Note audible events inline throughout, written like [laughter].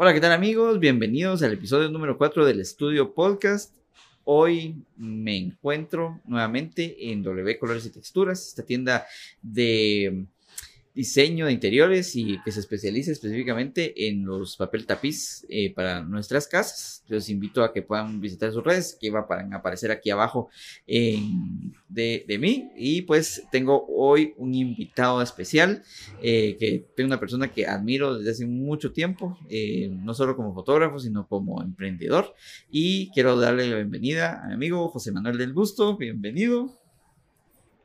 Hola, ¿qué tal amigos? Bienvenidos al episodio número 4 del Estudio Podcast. Hoy me encuentro nuevamente en W Colores y Texturas, esta tienda de diseño de interiores y que se especializa específicamente en los papel tapiz eh, para nuestras casas. Los invito a que puedan visitar sus redes que va a aparecer aquí abajo de, de, mí. Y pues tengo hoy un invitado especial, eh, que es una persona que admiro desde hace mucho tiempo, eh, no solo como fotógrafo, sino como emprendedor. Y quiero darle la bienvenida a mi amigo José Manuel del Busto. Bienvenido.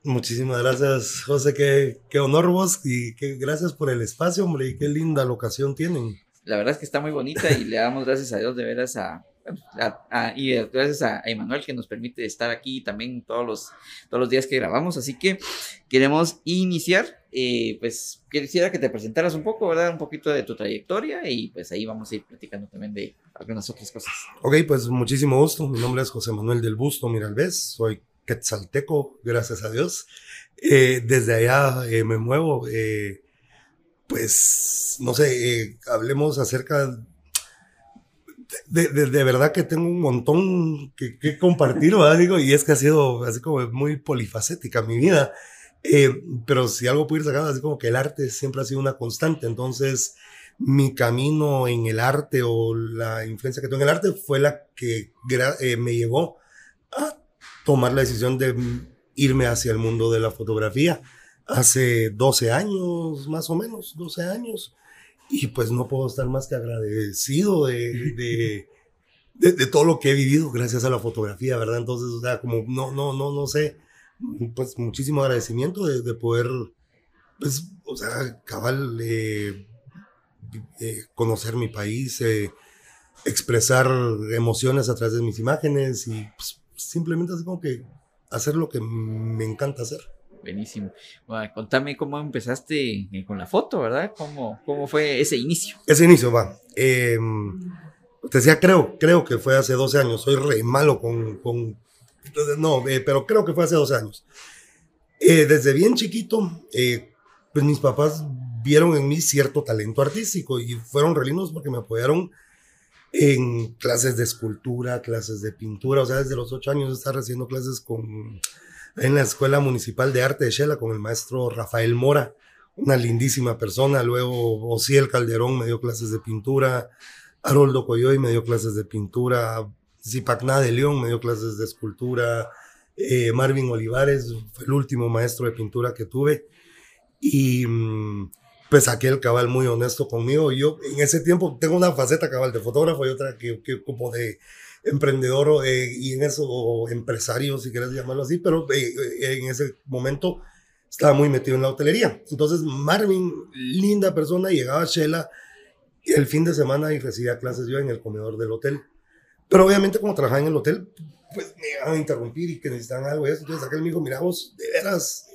Muchísimas gracias, José. Qué, qué honor vos y qué gracias por el espacio, hombre, y qué linda locación tienen. La verdad es que está muy bonita y le damos gracias a Dios de veras a, y gracias a Emanuel que nos permite estar aquí también todos los, todos los días que grabamos. Así que queremos iniciar. Eh, pues quisiera que te presentaras un poco, ¿verdad? Un poquito de tu trayectoria y pues ahí vamos a ir platicando también de algunas otras cosas. Ok, pues muchísimo gusto. Mi nombre es José Manuel del Busto Miralvez. Soy quetzalteco, gracias a Dios. Eh, desde allá eh, me muevo. Eh, pues, no sé, hablemos acerca de, de, verdad que tengo un montón que, que compartir, ¿verdad? Digo, y es que ha sido así como muy polifacética mi vida. pero si algo puedo ir sacando, así como que el arte siempre ha sido una constante. Entonces, mi camino en el arte o la influencia que tengo en el arte fue la que me llevó a tomar la decisión de irme hacia el mundo de la fotografía hace 12 años, más o menos, 12 años. Y pues no puedo estar más que agradecido de, de, todo lo que he vivido gracias a la fotografía, ¿verdad? Entonces, o sea, como no, no, no, no sé, pues muchísimo agradecimiento de, poder, pues, o sea, cabal, eh, eh, conocer mi país, eh, expresar emociones a través de mis imágenes y pues, simplemente así como que hacer lo que me encanta hacer. Buenísimo. Bueno, contame cómo empezaste eh, con la foto, ¿verdad? ¿Cómo, cómo fue ese inicio? Ese inicio, va. Eh, te decía, creo, creo que fue hace 12 años. Soy re malo con... con no, eh, pero creo que fue hace 12 años. Eh, desde bien chiquito, pues mis papás vieron en mí cierto talento artístico y fueron relinos porque me apoyaron en clases de escultura, clases de pintura, o sea, desde los ocho años estar haciendo clases con, en la Escuela Municipal de Arte de Shela con el maestro Rafael Mora, una lindísima persona, luego Osiel Calderón me dio clases de pintura, Haroldo Coyoy me dio clases de pintura, Zipacná de León me dio clases de escultura, eh, Marvin Olivares fue el último maestro de pintura que tuve, y... Mm, pues aquel cabal muy honesto conmigo. Yo en ese tiempo tengo una faceta cabal de fotógrafo y otra que, que como de emprendedor eh, y en eso, o empresario, si quieres llamarlo así, pero eh, eh, en ese momento estaba muy metido en la hotelería. Entonces Marvin, linda persona, llegaba a Shela el fin de semana y recibía clases yo en el comedor del hotel. Pero obviamente como trabajaba en el hotel, pues me iban a interrumpir y que necesitaban algo de eso. Entonces aquel me dijo, mira vos, de veras,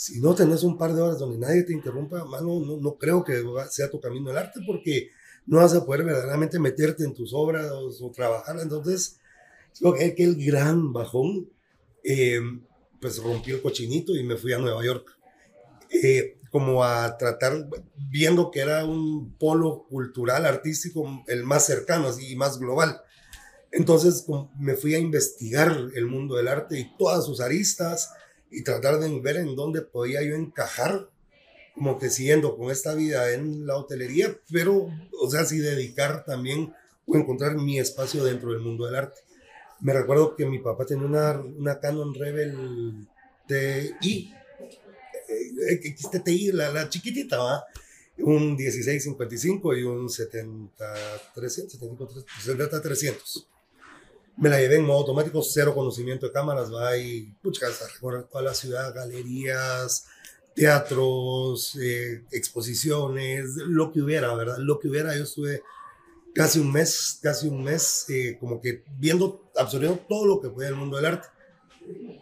si no tenés un par de horas donde nadie te interrumpa, mano, no, no creo que sea tu camino el arte porque no vas a poder verdaderamente meterte en tus obras o, trabajar. Entonces, creo que aquel gran bajón, eh, pues rompí el cochinito y me fui a Nueva York. Eh, como a tratar, viendo que era un polo cultural, artístico, el más cercano y más global. Entonces me fui a investigar el mundo del arte y todas sus aristas, y tratar de ver en dónde podía yo encajar, como que siguiendo con esta vida en la hotelería, pero, o sea, sí dedicar también o encontrar mi espacio dentro del mundo del arte. Me recuerdo que mi papá tenía una, una Canon Rebel TI, eh, XTI, la, la chiquitita, ¿va? un 1655 y un 70 300, 70 300 me la llevé en modo automático, cero conocimiento de cámaras, va y puchas, a recorrer toda la ciudad, galerías, teatros, eh, exposiciones, lo que hubiera, ¿verdad? Lo que hubiera, yo estuve casi un mes, casi un mes, eh, como que viendo, absorbiendo todo lo que puede el mundo del arte.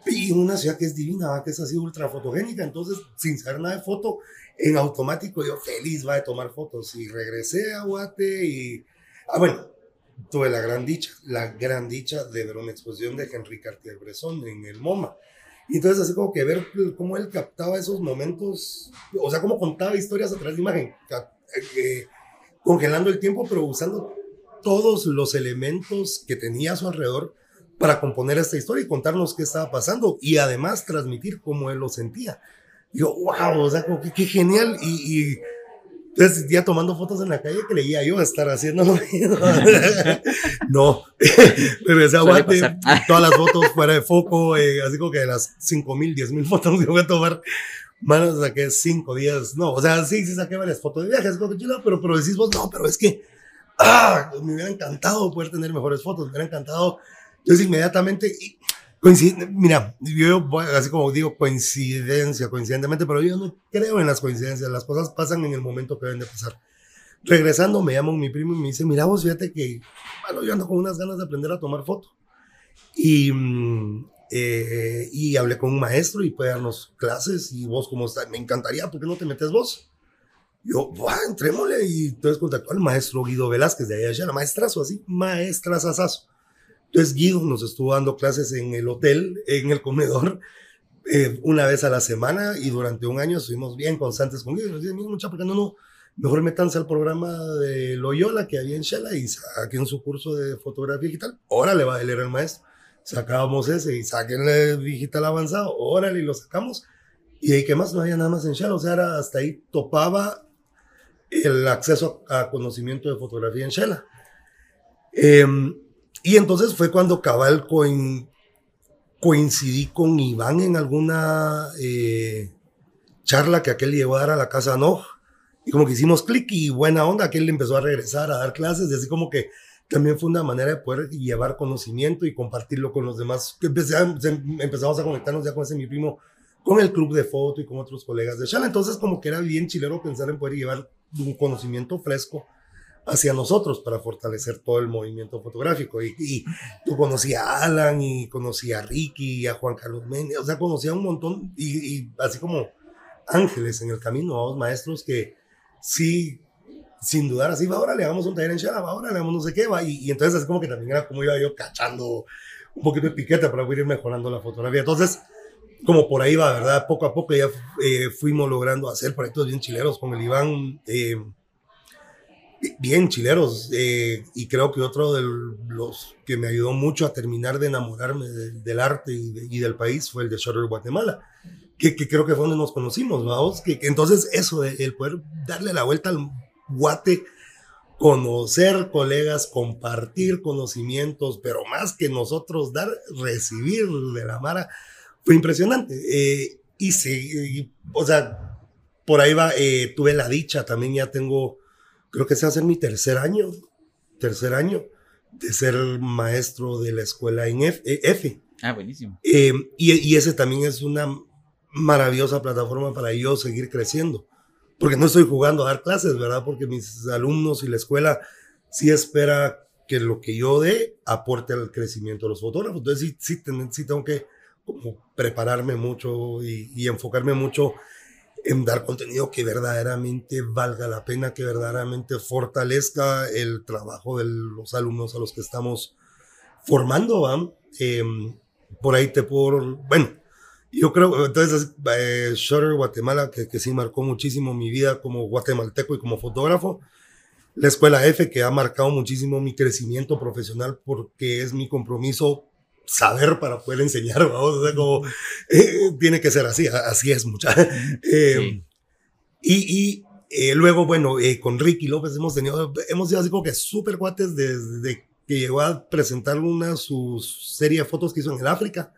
Y una ciudad que es divina, que es así ultra fotogénica, entonces sin saber nada de foto, en automático yo feliz va a tomar fotos y regresé a Guate y, ah bueno, tuve la gran dicha, la gran dicha de ver una exposición de Henri Cartier-Bresson en el MoMA. Y entonces así como que ver cómo él captaba esos momentos, o sea, cómo contaba historias a través de imagen. Eh, congelando el tiempo, pero usando todos los elementos que tenía a su alrededor para componer esta historia y contarnos qué estaba pasando y además transmitir cómo él lo sentía. yo, wow, o sea, como que qué genial. Y, y entonces, ya tomando fotos en la calle, creía yo estar haciendo lo mismo. [laughs] no, pero ese aguante, todas las fotos fuera de foco, eh, así como que de las 5 mil, 10 mil fotos que voy a tomar, manos saqué 5 días. No, o sea, sí, sí saqué varias fotos de viajes, como que chido, pero, pero decís vos, no, pero es que, ah, me hubiera encantado poder tener mejores fotos, me hubiera encantado. Entonces, inmediatamente, mira, yo así como digo coincidencia, coincidentemente, pero yo no creo en las coincidencias, las cosas pasan en el momento que deben de pasar. Regresando, me llama mi primo y me dice, mira vos, fíjate que, bueno, yo ando con unas ganas de aprender a tomar foto. Y, mm, eh, y hablé con un maestro y puede darnos clases y vos como está, me encantaría, ¿por qué no te metes vos? Yo, bueno, entrémosle y entonces contactó al maestro Guido Velázquez de allá, la maestrazo así, maestrazazazo entonces Guido nos estuvo dando clases en el hotel, en el comedor, eh, una vez a la semana y durante un año estuvimos bien constantes con Guido. Nos dice, mucha, porque no, no, mejor metanse al programa de Loyola que había en Shela y saquen su curso de fotografía digital. Órale, va, él era el maestro. Sacábamos ese y saquenle digital avanzado. Órale, y lo sacamos. Y ahí, ¿qué más? No había nada más en Shela. O sea, era, hasta ahí topaba el acceso a conocimiento de fotografía en Shela. Eh, y entonces fue cuando cabal coincidí con Iván en alguna eh, charla que aquel llegó a dar a la casa No. Y como que hicimos clic y buena onda, aquel empezó a regresar a dar clases y así como que también fue una manera de poder llevar conocimiento y compartirlo con los demás. empezamos a conectarnos ya con ese mi primo, con el club de foto y con otros colegas de Shala. Entonces como que era bien chilero pensar en poder llevar un conocimiento fresco hacia nosotros para fortalecer todo el movimiento fotográfico. Y, y conocías a Alan y conocía a Ricky y a Juan Carlos Méndez, o sea, conocía un montón y, así como ángeles en el camino, a maestros que sí, sin dudar, así va, ahora le damos un taller en Shalab, ahora le damos no sé qué, va. Y, entonces así como que también era como iba yo cachando un poquito de piqueta para ir mejorando la fotografía. Entonces, como por ahí va, ¿verdad? Poco a poco ya eh, fuimos logrando hacer proyectos bien chileros con el Iván. Eh, bien chileros. Eh, y creo que otro de los que me ayudó mucho a terminar de enamorarme del arte y, del país fue el de Shutter Guatemala, que, creo que fue donde nos conocimos, vamos. Que, entonces eso, de, el poder darle la vuelta al guate, conocer colegas, compartir conocimientos, pero más que nosotros dar, recibir de la Mara, fue impresionante. Eh, y sí, o sea, por ahí va, eh, tuve la dicha, también ya tengo creo que se ser mi tercer año, tercer año de ser maestro de la escuela en F. Eh, ah, buenísimo. Eh, y, y, ese también es una maravillosa plataforma para yo seguir creciendo. Porque no estoy jugando a dar clases, ¿verdad? Porque mis alumnos y la escuela sí espera que lo que yo dé aporte al crecimiento de los fotógrafos. Entonces sí, sí, sí tengo que como prepararme mucho y, y enfocarme mucho en dar contenido que verdaderamente valga la pena, que verdaderamente fortalezca el trabajo de los alumnos a los que estamos formando. Em, por ahí te puedo, bueno, yo creo, entonces, eh, Shutter Guatemala, que, que sí marcó muchísimo mi vida como guatemalteco y como fotógrafo. La Escuela F, que ha marcado muchísimo mi crecimiento profesional porque es mi compromiso saber para poder enseñar, vamos, o sea, como eh, tiene que ser así, así es mucha. Eh, y, y eh, luego, bueno, con Ricky López hemos tenido, hemos sido así como que súper guates desde que llegó a presentar una su serie de fotos que hizo en el África,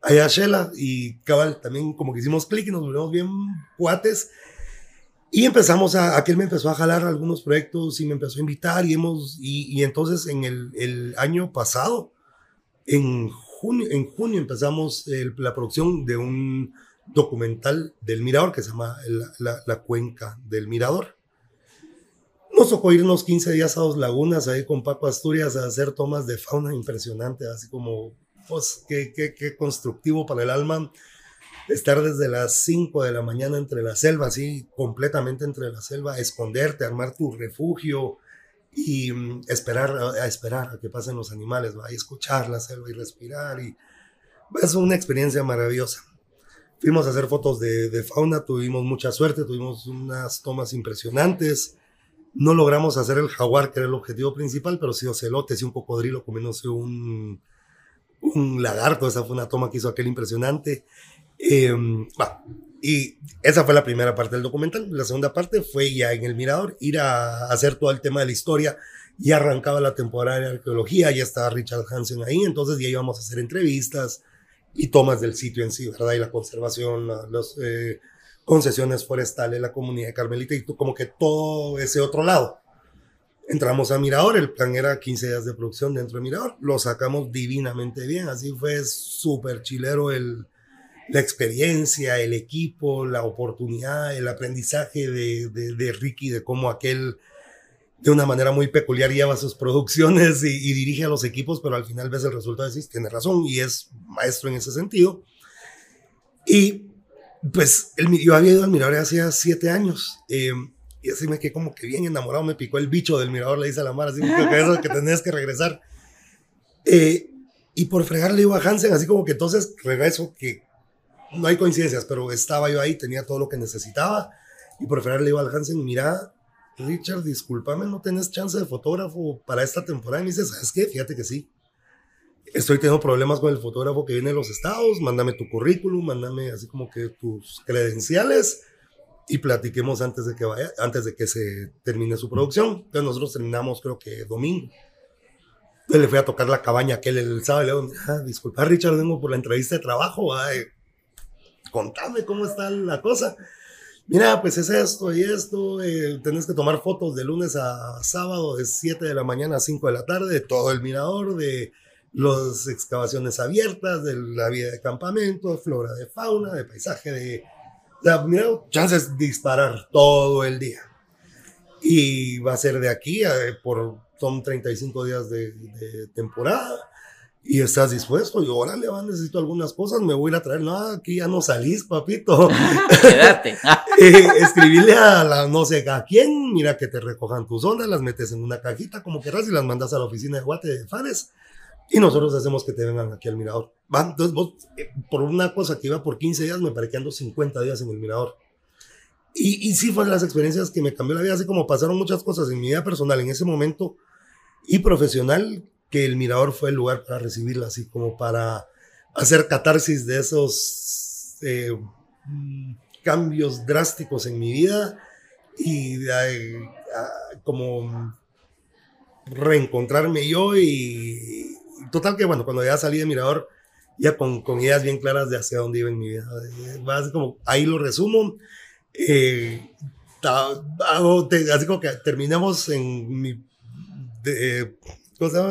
allá Shela, y cabal, también como que hicimos clic y nos volvimos bien guates. Y empezamos a, aquel me empezó a jalar algunos proyectos y me empezó a invitar y hemos, y, y entonces en el, el año pasado, en junio, en junio empezamos la producción de un documental del Mirador que se llama la, Cuenca del Mirador. Nos tocó irnos 15 días a Dos Lagunas ahí con Paco Asturias a hacer tomas de fauna impresionante, así como, pues, qué, qué, qué constructivo para el alma estar desde las 5 de la mañana entre la selva, así completamente entre la selva, esconderte, armar tu refugio, y mm, esperar a, esperar a que pasen los animales, ¿va? y escuchar la selva y respirar. Y es una experiencia maravillosa. Fuimos a hacer fotos de, de, fauna, tuvimos mucha suerte, tuvimos unas tomas impresionantes. No logramos hacer el jaguar, que era el objetivo principal, pero sí ocelotes y un cocodrilo comiéndose un, un lagarto. Esa fue una toma que hizo aquel impresionante. Eh, y esa fue la primera parte del documental. La segunda parte fue ya en el Mirador, ir a hacer todo el tema de la historia. Ya arrancaba la temporada de arqueología, ya estaba Richard Hansen ahí, entonces ya íbamos a hacer entrevistas y tomas del sitio en sí, ¿verdad? Y la conservación, las eh, concesiones forestales, la comunidad de Carmelita y como que todo ese otro lado. Entramos a Mirador, el plan era 15 días de producción dentro de Mirador, lo sacamos divinamente bien, así fue súper chilero el, la experiencia, el equipo, la oportunidad, el aprendizaje de, de, Ricky, de cómo aquel de una manera muy peculiar lleva sus producciones y, dirige a los equipos, pero al final ves el resultado y dices, tiene razón y es maestro en ese sentido. Y pues el, yo había ido al Mirador hacía siete años eh, y así me quedé como que bien enamorado, me picó el bicho del Mirador, le dice a la Mara, así que eso que tenés que regresar. Eh, y por fregar le digo a Hansen, así como que entonces regreso, que no hay coincidencias, pero estaba yo ahí, tenía todo lo que necesitaba. Y por final le digo al Hansen, mira, Richard, discúlpame, no tenés chance de fotógrafo para esta temporada. Y me dice, ¿sabes qué? Fíjate que sí. Estoy teniendo problemas con el fotógrafo que viene de los estados. Mándame tu currículum, mándame así como que tus credenciales y platiquemos antes de que vaya, antes de que se termine su producción. Entonces nosotros terminamos creo que domingo. Entonces le fui a tocar la cabaña aquel el sábado le digo, ah, Richard, vengo por la entrevista de trabajo. Ay, contame cómo está la cosa. Mira, pues es esto y esto, eh, tenés que tomar fotos de lunes a sábado, de 7 de la mañana a 5 de la tarde, de todo el mirador, de las excavaciones abiertas, de la vida de campamento, flora, de fauna, de paisaje, de... Mira, chances de disparar todo el día. Y va a ser de aquí, por, son 35 días de temporada y estás dispuesto, y órale, va, necesito algunas cosas, me voy a ir a traer, no, aquí ya no salís, papito. [laughs] [laughs] Quédate. eh, escribirle a la no sé a quién, mira que te recojan tus ondas, las metes en una cajita como querrás y las mandas a la oficina de Guate de Fares y nosotros hacemos que te vengan aquí al mirador. Va, entonces vos, eh, por una cosa que iba por 15 días, me parece que ando 50 días en el mirador. Y, y sí fue de las experiencias que me cambió la vida, así como pasaron muchas cosas en mi vida personal en ese momento y profesional que el Mirador fue el lugar para recibirla, así como para hacer catarsis de esos eh, cambios drásticos en mi vida y como reencontrarme yo y, total que bueno, cuando ya salí de Mirador, ya con, con, ideas bien claras de hacia dónde iba en mi vida. Así como, ahí lo resumo. Eh, así como que terminamos en mi... De,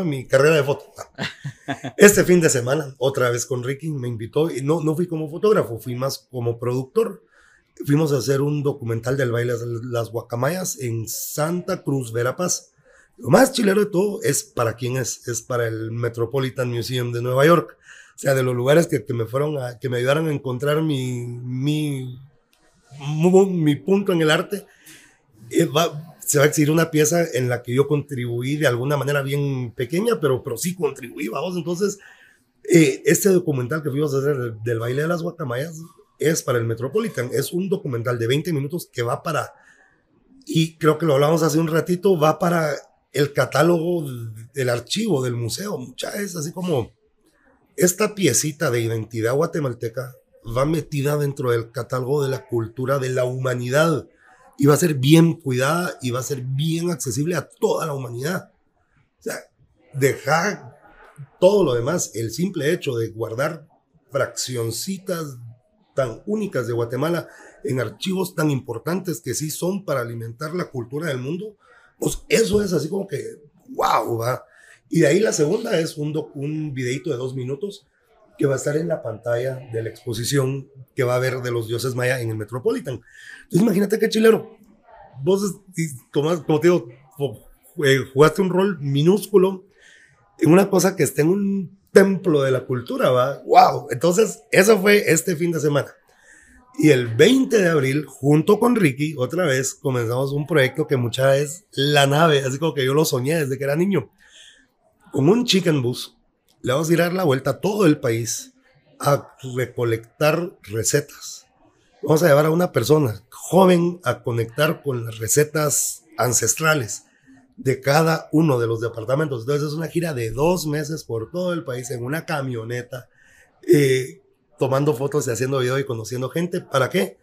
mi carrera de foto. [laughs] Este fin de semana, otra vez con Ricky, me invitó y no, no fui como fotógrafo, fui más como productor. Fuimos a hacer un documental del baile de las guacamayas en Santa Cruz, Verapaz. Lo más chilero de todo es para quién es, es para el Metropolitan Museum de Nueva York. O sea, de los lugares que, que me fueron a, que me ayudaron a encontrar mi, mi, mi, punto en el arte. Eh, va, se va a exhibir una pieza en la que yo contribuí de alguna manera bien pequeña, pero, pero sí contribuí, vamos. Entonces, eh, este documental que fuimos a hacer del, baile de las guacamayas es para el Metropolitan. Es un documental de 20 minutos que va para, y creo que lo hablamos hace un ratito, va para el catálogo del archivo del museo. Mucha es así como esta piecita de identidad guatemalteca va metida dentro del catálogo de la cultura de la humanidad y va a ser bien cuidada y va a ser bien accesible a toda la humanidad. O sea, dejar todo lo demás, el simple hecho de guardar fraccioncitas tan únicas de Guatemala en archivos tan importantes que sí son para alimentar la cultura del mundo, pues eso es así como que, wow, va. Y de ahí la segunda es un, un videito de dos minutos que va a estar en la pantalla de la exposición que va a haber de los dioses maya en el Metropolitan. Entonces imagínate qué chilero. Vos, como, te digo, eh, jugaste un rol minúsculo en una cosa que está en un templo de la cultura, ¿va? ¡Wow! Entonces, eso fue este fin de semana. Y el 20 de abril, junto con Ricky, otra vez comenzamos un proyecto que muchas veces la nave, así como que yo lo soñé desde que era niño, con un chicken bus le vamos a ir a dar la vuelta a todo el país a recolectar recetas. Vamos a llevar a una persona joven a conectar con las recetas ancestrales de cada uno de los departamentos. Entonces es una gira de dos meses por todo el país en una camioneta, eh, tomando fotos y haciendo video y conociendo gente. ¿Para qué?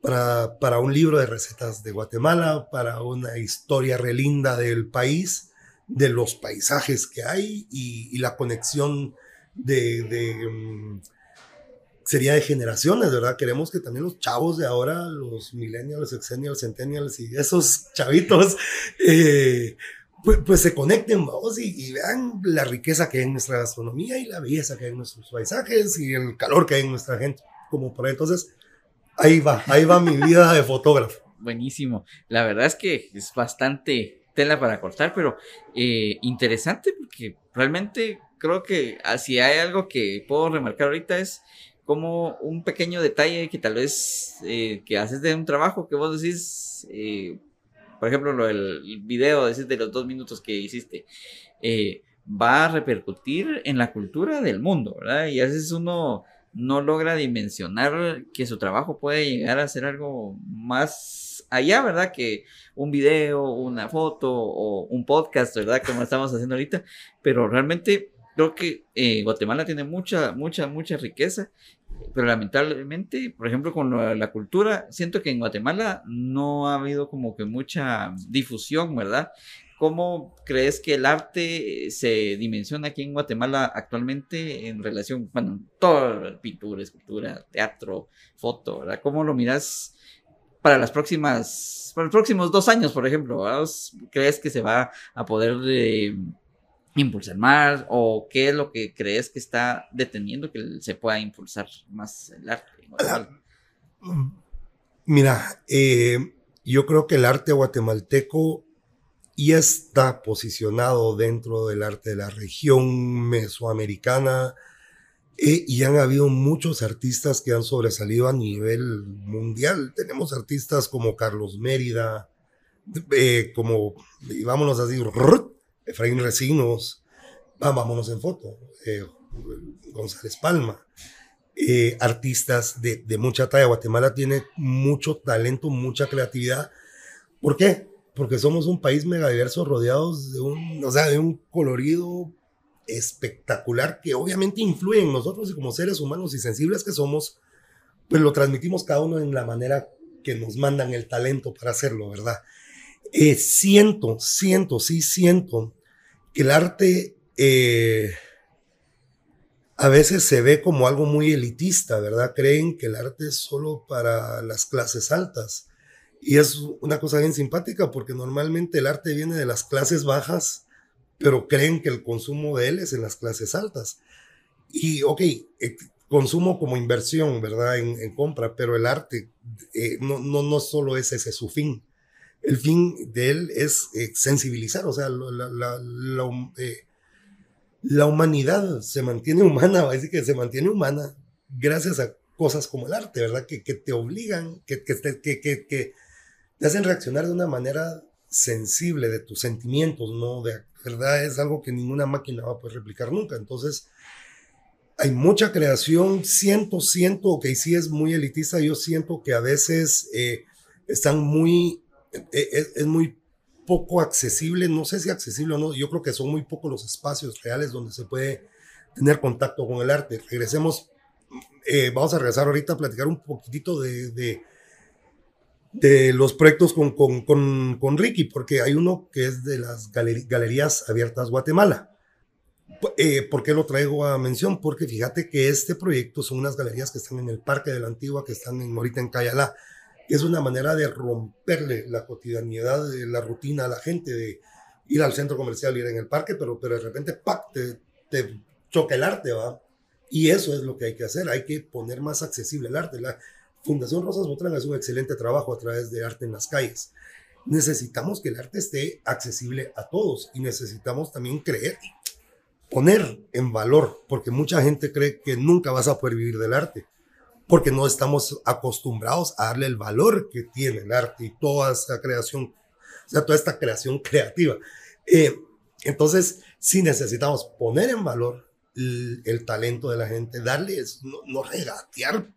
Para, para un libro de recetas de Guatemala, para una historia relinda del país, de los paisajes que hay y, la conexión de... de mm, sería de generaciones, ¿verdad? Queremos que también los chavos de ahora, los millennials, exennials, centennials y esos chavitos, eh, pues, pues, se conecten, vamos, y, vean la riqueza que hay en nuestra gastronomía y la belleza que hay en nuestros paisajes y el calor que hay en nuestra gente, como por ahí. Entonces, ahí va, ahí va mi vida de fotógrafo. Buenísimo. La verdad es que es bastante tela para cortar, pero eh, interesante porque realmente creo que si hay algo que puedo remarcar ahorita es como un pequeño detalle que tal vez eh, que haces de un trabajo que vos decís, eh, por ejemplo, lo del video decís, de los dos minutos que hiciste, va a repercutir en la cultura del mundo, ¿verdad? Y a veces uno no logra dimensionar que su trabajo puede llegar a ser algo más allá, ¿verdad? Que un video, una foto o un podcast, ¿verdad? Como estamos haciendo ahorita, pero realmente creo que Guatemala tiene mucha, mucha, mucha riqueza pero lamentablemente, por ejemplo, con la, cultura, siento que en Guatemala no ha habido como que mucha difusión, ¿verdad? ¿Cómo crees que el arte se dimensiona aquí en Guatemala actualmente en relación, bueno, todo, pintura, escultura, teatro, foto, ¿verdad? ¿Cómo lo miras para las próximas, para los próximos dos años, por ejemplo? ¿Crees que se va a poder... Eh, impulsar más o qué es lo que crees que está deteniendo que se pueda impulsar más el arte? Mira, eh, yo creo que el arte guatemalteco ya está posicionado dentro del arte de la región mesoamericana y han habido muchos artistas que han sobresalido a nivel mundial. Tenemos artistas como Carlos Mérida, eh, como, vámonos así, [laughs] Efraín Recinos, vámonos en foto, eh, González Palma, eh, artistas de, mucha talla. Guatemala tiene mucho talento, mucha creatividad. ¿Por qué? Porque somos un país megadiverso rodeados de un, o sea, de un colorido espectacular que obviamente influye en nosotros y como seres humanos y sensibles que somos, pues lo transmitimos cada uno en la manera que nos mandan el talento para hacerlo, ¿verdad? Eh, siento, siento, sí siento el arte eh, a veces se ve como algo muy elitista, ¿verdad? Creen que el arte es solo para las clases altas. Y es una cosa bien simpática porque normalmente el arte viene de las clases bajas, pero creen que el consumo de él es en las clases altas. Y, ok, eh, consumo como inversión, ¿verdad? En, compra, pero el arte eh, no, no, no solo es ese su fin el fin de él es eh, sensibilizar, o sea, la, eh, la, humanidad se mantiene humana, [laughs] va a decir que se mantiene humana gracias a cosas como el arte, ¿verdad? Que, que te obligan, que, que, que, que, te hacen reaccionar de una manera sensible de tus sentimientos, ¿no? De verdad es algo que ninguna máquina va a poder replicar nunca. Entonces, hay mucha creación, siento, siento que sí es muy elitista, yo siento que a veces eh, están muy e, es, muy poco accesible, no sé si accesible o no, yo creo que son muy pocos los espacios reales donde se puede tener contacto con el arte. Regresemos, eh, vamos a regresar ahorita a platicar un poquitito de, los proyectos con, con, con, con, Ricky, porque hay uno que es de las Galerías Abiertas Guatemala. Eh, ¿Por qué lo traigo a mención? Porque fíjate que este proyecto son unas galerías que están en el Parque de la Antigua, que están en, ahorita en Cayalá es una manera de romperle la cotidianidad, de la rutina a la gente, de ir al centro comercial, ir en el parque, pero, pero de repente, ¡pac!, te, te choca el arte, ¿va? Y eso es lo que hay que hacer, hay que poner más accesible el arte. Fundación Rosas Botrán hace un excelente trabajo a través de arte en las calles. Necesitamos que el arte esté accesible a todos y necesitamos también creer, poner en valor, porque mucha gente cree que nunca vas a poder vivir del arte porque no estamos acostumbrados a darle el valor que tiene el arte y toda esta creación, o sea, toda esta creación creativa. Eh, entonces, sí necesitamos poner en valor el, talento de la gente, darles, no, regatear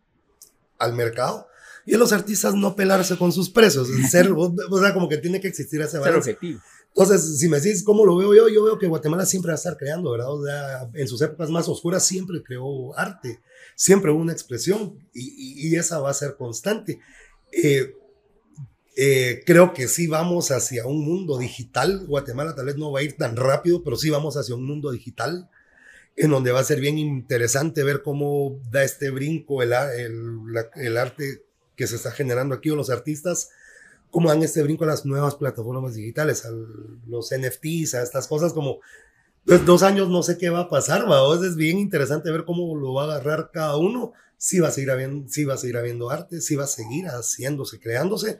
al mercado, y a los artistas no pelarse con sus precios, ser, [laughs] o sea, como que tiene que existir ese balance. Ser objetivo. Entonces, si me decís cómo lo veo yo, yo veo que Guatemala siempre va a estar creando, ¿verdad? O sea, en sus épocas más oscuras siempre creó arte, siempre hubo una expresión y, y, esa va a ser constante. Eh, eh, creo que sí vamos hacia un mundo digital. Guatemala tal vez no va a ir tan rápido, pero sí vamos hacia un mundo digital en donde va a ser bien interesante ver cómo da este brinco el, el, el arte que se está generando aquí o los artistas cómo dan este brinco a las nuevas plataformas digitales, a los NFTs, a estas cosas como pues, dos años no sé qué va a pasar, ¿va? es bien interesante ver cómo lo va a agarrar cada uno, si va a seguir habiendo, si va a seguir habiendo arte, si va a seguir haciéndose, creándose,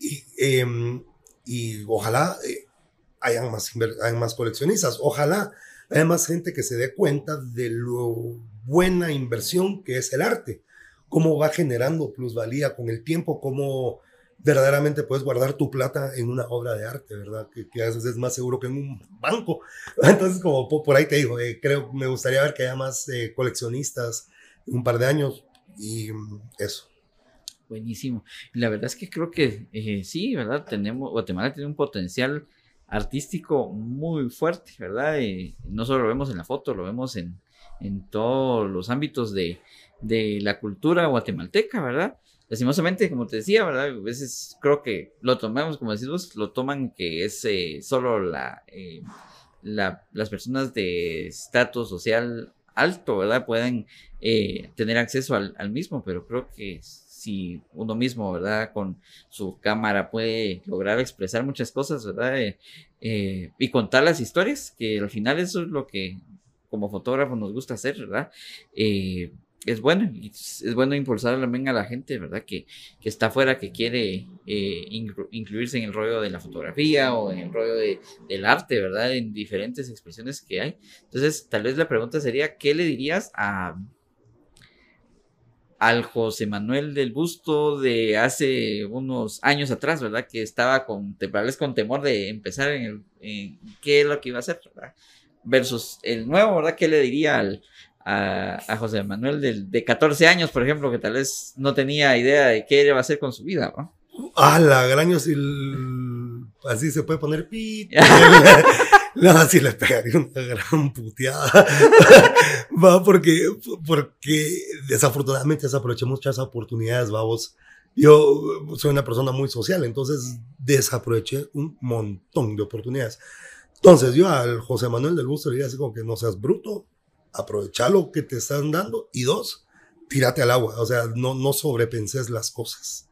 y, em, y ojalá eh, hayan, más, hayan más coleccionistas, ojalá haya más gente que se dé cuenta de lo buena inversión que es el arte, cómo va generando plusvalía con el tiempo, cómo verdaderamente puedes guardar tu plata en una obra de arte, ¿verdad? Que, que a veces es más seguro que en un banco. [laughs] Entonces, como por, ahí te digo, eh, creo, me gustaría ver que haya más eh, coleccionistas un par de años y mm, eso. Buenísimo. La verdad es que creo que eh, sí, ¿verdad? Tenemos, Guatemala tiene un potencial artístico muy fuerte, ¿verdad? no solo lo vemos en la foto, lo vemos en, en todos los ámbitos de, de la cultura guatemalteca, ¿verdad? lastimosamente, como te decía, ¿verdad? A veces creo que lo tomamos, como decimos, lo toman que es eh, solo eh, la, las personas de estatus social alto, ¿verdad? Pueden eh, tener acceso al, al, mismo, pero creo que si uno mismo, ¿verdad? Con su cámara puede lograr expresar muchas cosas, ¿verdad? y contar las historias, que al final eso es lo que como fotógrafo nos gusta hacer, ¿verdad? es bueno, es bueno impulsar también a la gente, ¿verdad? Que, está afuera, que quiere eh, incluirse en el rollo de la fotografía o en el rollo de, del arte, ¿verdad? En diferentes expresiones que hay. Entonces, tal vez la pregunta sería, ¿qué le dirías a al José Manuel del Busto de hace unos años atrás, ¿verdad? Que estaba con, tal vez con temor de empezar en, el, en qué es lo que iba a hacer, ¿verdad? Versus el nuevo, ¿verdad? ¿Qué le diría al, a, José Manuel de, de, 14 años, por ejemplo, que tal vez no tenía idea de qué iba a hacer con su vida, ¿no? Ah, la graño, si así se puede poner pi. [laughs] no, así le pegaría una gran puteada. [laughs] va, porque, porque desafortunadamente desaproveché muchas oportunidades, vamos. Yo soy una persona muy social, entonces desaproveché un montón de oportunidades. Entonces yo al José Manuel del Busto le diría así como que no seas bruto, aprovecha lo que te están dando y dos, tírate al agua, o sea, no, no sobrepenses las cosas.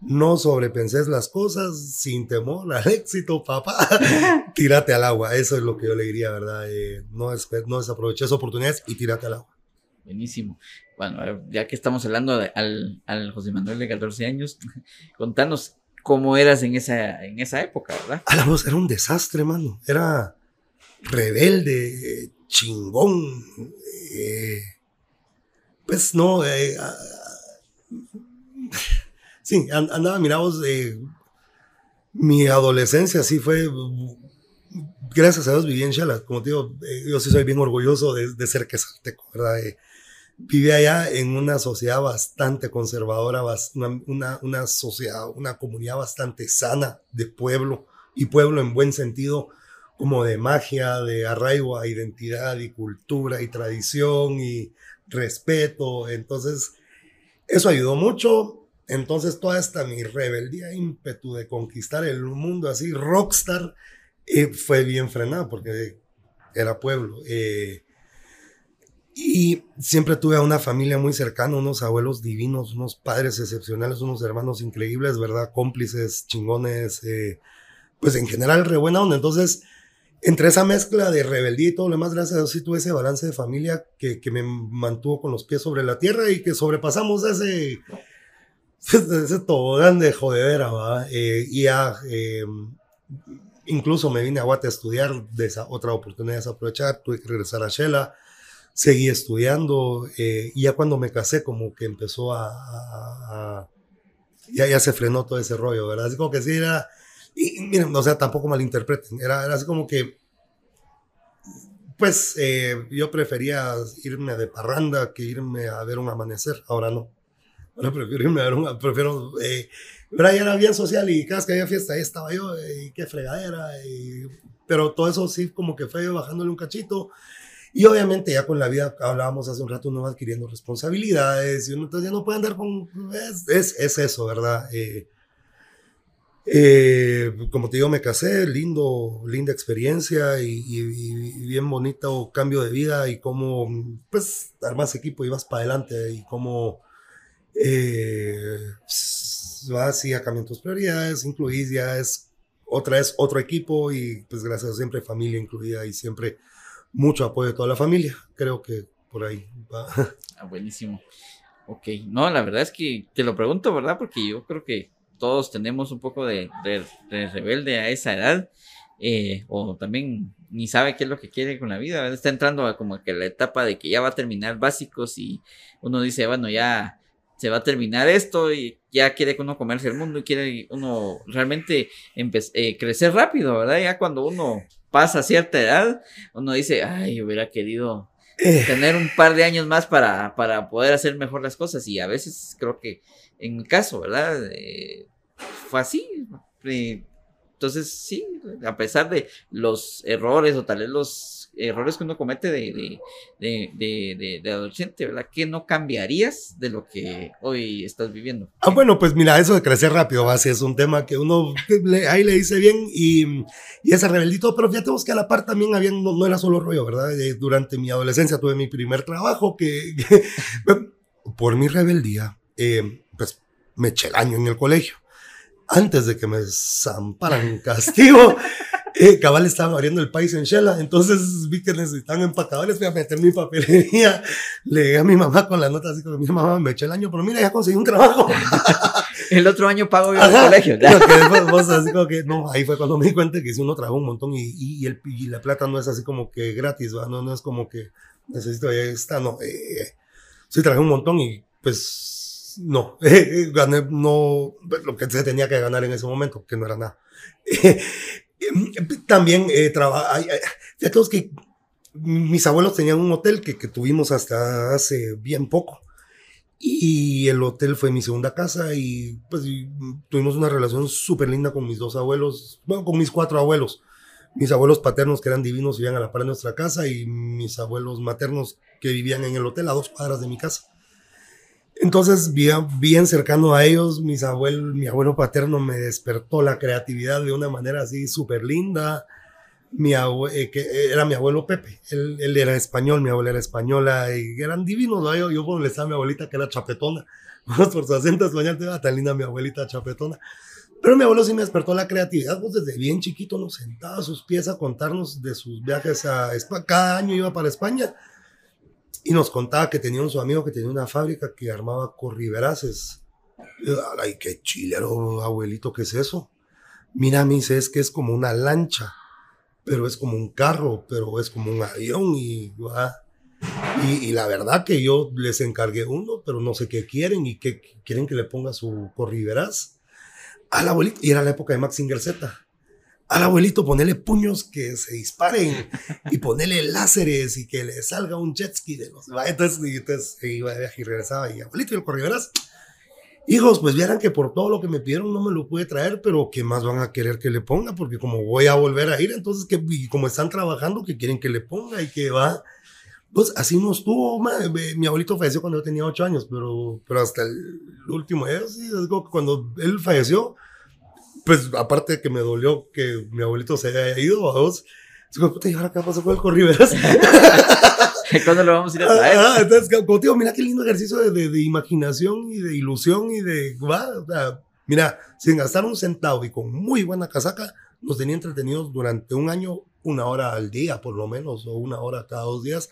No sobrepenses las cosas sin temor al éxito, papá. [laughs] tírate al agua, eso es lo que yo le diría, ¿verdad? Eh, no, es, no desaproveches oportunidades y tírate al agua. Buenísimo. Bueno, ya que estamos hablando al, al José Manuel de 14 años, [laughs] contanos cómo eras en esa, en esa época, ¿verdad? A la voz era un desastre, mano. Era rebelde, chingón. Eh, pues no, eh, ah, sí, andaba, mirados, de mi adolescencia sí fue, gracias a Dios viví en Chala, como te digo, eh, yo sí soy bien orgulloso de, de ser quesalteco, ¿verdad? viví allá en una sociedad bastante conservadora, una, una, una, sociedad, una comunidad bastante sana de pueblo, y pueblo en buen sentido, como de magia, de arraigo a identidad y cultura y tradición y respeto. Entonces, eso ayudó mucho. Entonces, toda esta mi rebeldía, ímpetu de conquistar el mundo así, rockstar, eh, fue bien frenada porque era pueblo. Eh, y siempre tuve a una familia muy cercana, unos abuelos divinos, unos padres excepcionales, unos hermanos increíbles, ¿verdad? Cómplices, chingones, eh, pues en general re buena onda. Entonces, entre esa mezcla de rebeldía y todo lo demás, gracias a Dios sí tuve ese balance de familia que, que me mantuvo con los pies sobre la tierra y que sobrepasamos ese, [laughs] ese tobogán de jodedera, ¿va? Eh, y ya, eh, incluso me vine a Guate a estudiar, de esa otra oportunidad de aprovechar, tuve que regresar a Shela, seguí estudiando, eh, y ya cuando me casé como que empezó a, a, ya, ya se frenó todo ese rollo, ¿verdad? Así como que sí era y miren, o sea, tampoco malinterpreten, era, era así como que, pues eh, yo prefería irme de parranda que irme a ver un amanecer, ahora no. Ahora prefiero irme a ver un, prefiero, eh, ahí era bien social y cada vez que había fiesta ahí estaba yo, eh, y qué fregadera, y, pero todo eso sí como que fue bajándole un cachito. Y obviamente ya con la vida, hablábamos hace un rato, uno va adquiriendo responsabilidades y uno entonces ya no puede andar con... Es, es, es eso, ¿verdad? Eh, eh, como te digo, me casé, lindo, linda experiencia y, y, bien bonito cambio de vida y cómo, pues, armas equipo y vas para adelante y cómo eh, vas y a cambiar tus prioridades, incluís ya es otra vez otro equipo y pues gracias siempre familia incluida y siempre mucho apoyo de toda la familia. Creo que por ahí va. [laughs] Ah, buenísimo. Ok, no, la verdad es que te lo pregunto, ¿verdad? Porque yo creo que todos tenemos un poco de, rebelde a esa edad, eh, o también ni sabe qué es lo que quiere con la vida, está entrando a como que la etapa de que ya va a terminar básicos y uno dice, bueno, ya se va a terminar esto y ya quiere uno comerse el mundo y quiere uno realmente eh, crecer rápido, ¿verdad? Ya cuando uno pasa cierta edad, uno dice, ay, hubiera querido eh. tener un par de años más para, para poder hacer mejor las cosas y a veces creo que en mi caso, ¿verdad? Eh, fue así. Eh, entonces, sí, a pesar de los errores o tal vez los errores que uno comete de, de, de, adolescente, ¿verdad? ¿Qué no cambiarías de lo que hoy estás viviendo? Ah, bueno, pues mira, eso de crecer rápido, así es un tema que uno ahí le dice bien y, y ese rebeldito, pero fíjate vos que a la par también había, no, era solo rollo, ¿verdad? durante mi adolescencia tuve mi primer trabajo [laughs] que, por mi rebeldía, eh, pues me eché el año en el colegio. Antes de que me zamparan castigo, [laughs] eh, cabal estaban abriendo el país en Shela, entonces vi que necesitaban empacadores, fui a meter mi papelería, [laughs] le dije a mi mamá con la nota así como, mi mamá me eché el año, pero mira, ya conseguí un trabajo. [laughs] el otro año pago yo el colegio. que, no, ahí fue cuando me di cuenta que si uno trabaja un montón y, y, el, y la plata no es así como que gratis, No, no es como que necesito, ya está, no. Eh, sí, trabajé un montón y pues no, [laughs] gané no, lo que se tenía que ganar en ese momento, que no era nada. [laughs] También eh, ya todos que mis abuelos tenían un hotel que, que, tuvimos hasta hace bien poco. Y el hotel fue mi segunda casa y pues tuvimos una relación súper linda con mis dos abuelos, bueno, con mis cuatro abuelos. Mis abuelos paternos que eran divinos vivían a la par de nuestra casa y mis abuelos maternos que vivían en el hotel a dos cuadras de mi casa. Entonces, bien, bien cercano a ellos, mis abuelos, mi abuelo paterno me despertó la creatividad de una manera así súper linda. Mi eh, que era mi abuelo Pepe, él, era español, mi abuela era española y eran divinos. ¿no? Yo, yo cuando le estaba a mi abuelita que era chapetona, [laughs] por su acento español, te tan linda mi abuelita chapetona. Pero mi abuelo sí me despertó la creatividad, pues desde bien chiquito nos sentaba a sus pies a contarnos de sus viajes a España. Cada año iba para España y nos contaba que tenía un su amigo que tenía una fábrica que armaba corriberaces. Ay, qué chilero, abuelito, ¿qué es eso? Mira, me dice, es que es como una lancha, pero es como un carro, pero es como un avión y, y, la verdad que yo les encargué uno, pero no sé qué quieren y qué quieren que le ponga su corriveraz. Al abuelito, y era la época de Maxinger Z al abuelito ponele puños que se disparen y ponele láseres y que le salga un jet ski de los... Entonces, y entonces iba de viaje y regresaba y abuelito y el corriveras. Hijos, pues vieran que por todo lo que me pidieron no me lo pude traer, pero ¿qué más van a querer que le ponga? Porque como voy a volver a ir, entonces, que como están trabajando, que quieren que le ponga y que va... Pues así no estuvo, mi abuelito falleció cuando yo tenía ocho años, pero, pero hasta el último día, sí, cuando él falleció, pues aparte de que me dolió que mi abuelito se haya ido a dos, digo, puta, ¿y ahora qué pasó con el Corriveras? [laughs] ¿Cuándo lo vamos a ir a traer? Ah, entonces, como digo, mira qué lindo ejercicio de, de, imaginación y de ilusión y de, o sea, mira, sin gastar un centavo y con muy buena casaca, nos tenía entretenidos durante un año, una hora al día por lo menos, o una hora cada dos días,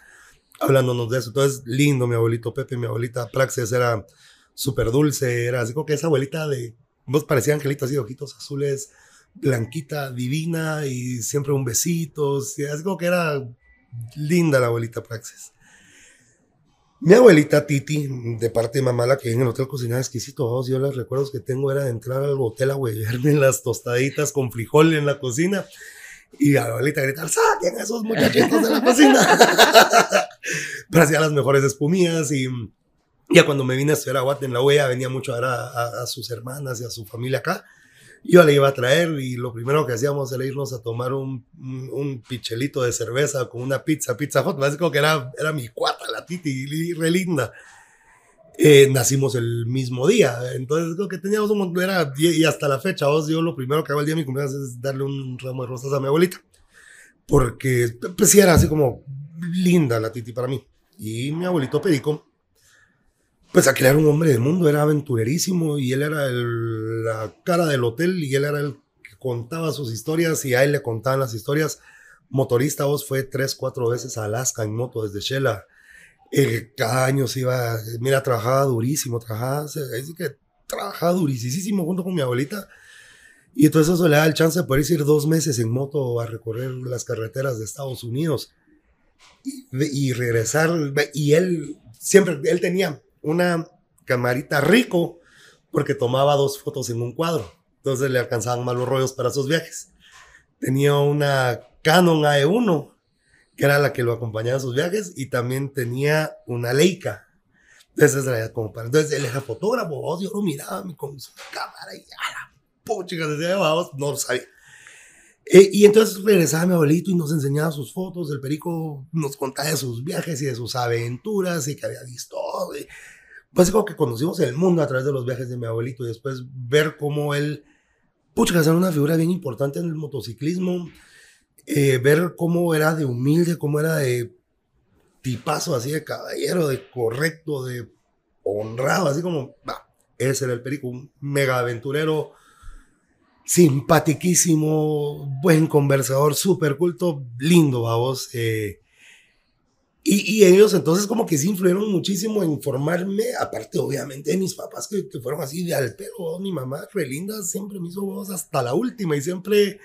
hablándonos de eso. Entonces, lindo mi abuelito Pepe, mi abuelita Praxis era súper dulce, era así como que esa abuelita de Vos parecía angelito así, ojitos azules, blanquita, divina y siempre un besito. Así como que era linda la abuelita Praxis. Mi abuelita Titi, de parte de mamá, la que en el hotel cocinaba exquisito, yo los recuerdos que tengo era de entrar al hotel a hueverme las tostaditas con frijol en la cocina y a la abuelita gritar, saquen esos muchachitos de la cocina. [laughs] Pero hacía las mejores espumillas y Ya cuando me vine a estudiar a Guate en la UEA, venía mucho a ver a, a, sus hermanas y a su familia acá. Yo le iba a traer y lo primero que hacíamos era irnos a tomar un, un, pichelito de cerveza con una pizza, pizza hot. Me como que era, era mi cuata, la titi, re linda. Eh, nacimos el mismo día. Entonces creo que teníamos un montón, era, y, hasta la fecha, vos, yo lo primero que hago el día de mi cumpleaños es darle un ramo de rosas a mi abuelita. Porque pues sí era así como linda la Titi para mí. Y mi abuelito Perico, pues aquel era un hombre del mundo, era aventurerísimo y él era la cara del hotel y él era el que contaba sus historias y a él le contaban las historias. Motorista, vos fue tres, cuatro veces a Alaska en moto desde Shela eh, cada año se iba, mira, trabajaba durísimo, trabajaba, así que trabajaba durísimo junto con mi abuelita. Y entonces eso le da el chance de poder ir dos meses en moto a recorrer las carreteras de Estados Unidos y, regresar. Y él siempre, él tenía una camarita rico porque tomaba dos fotos en un cuadro. Entonces le alcanzaban malos rollos para sus viajes. Tenía una Canon AE1 que era la que lo acompañaba en sus viajes, y también tenía una Leica. Entonces, era como para, entonces él era fotógrafo, vos, yo lo miraba con su cámara y a la pucha, decía, no lo sabía. Eh, y entonces regresaba mi abuelito y nos enseñaba sus fotos, el perico nos contaba de sus viajes y de sus aventuras y que había visto. Pues como que conocimos el mundo a través de los viajes de mi abuelito y después ver cómo él, pucha, era una figura bien importante en el motociclismo eh, ver cómo era de humilde, cómo era de tipazo, así de caballero, de correcto, de honrado, así como, ese era el Perico, un mega aventurero, simpatiquísimo, buen conversador, súper culto, lindo, vamos. Eh, y, y, ellos entonces como que sí influyeron muchísimo en formarme, aparte obviamente de mis papás que, que fueron así de al pelo, mi mamá re linda, siempre me hizo voz hasta la última y siempre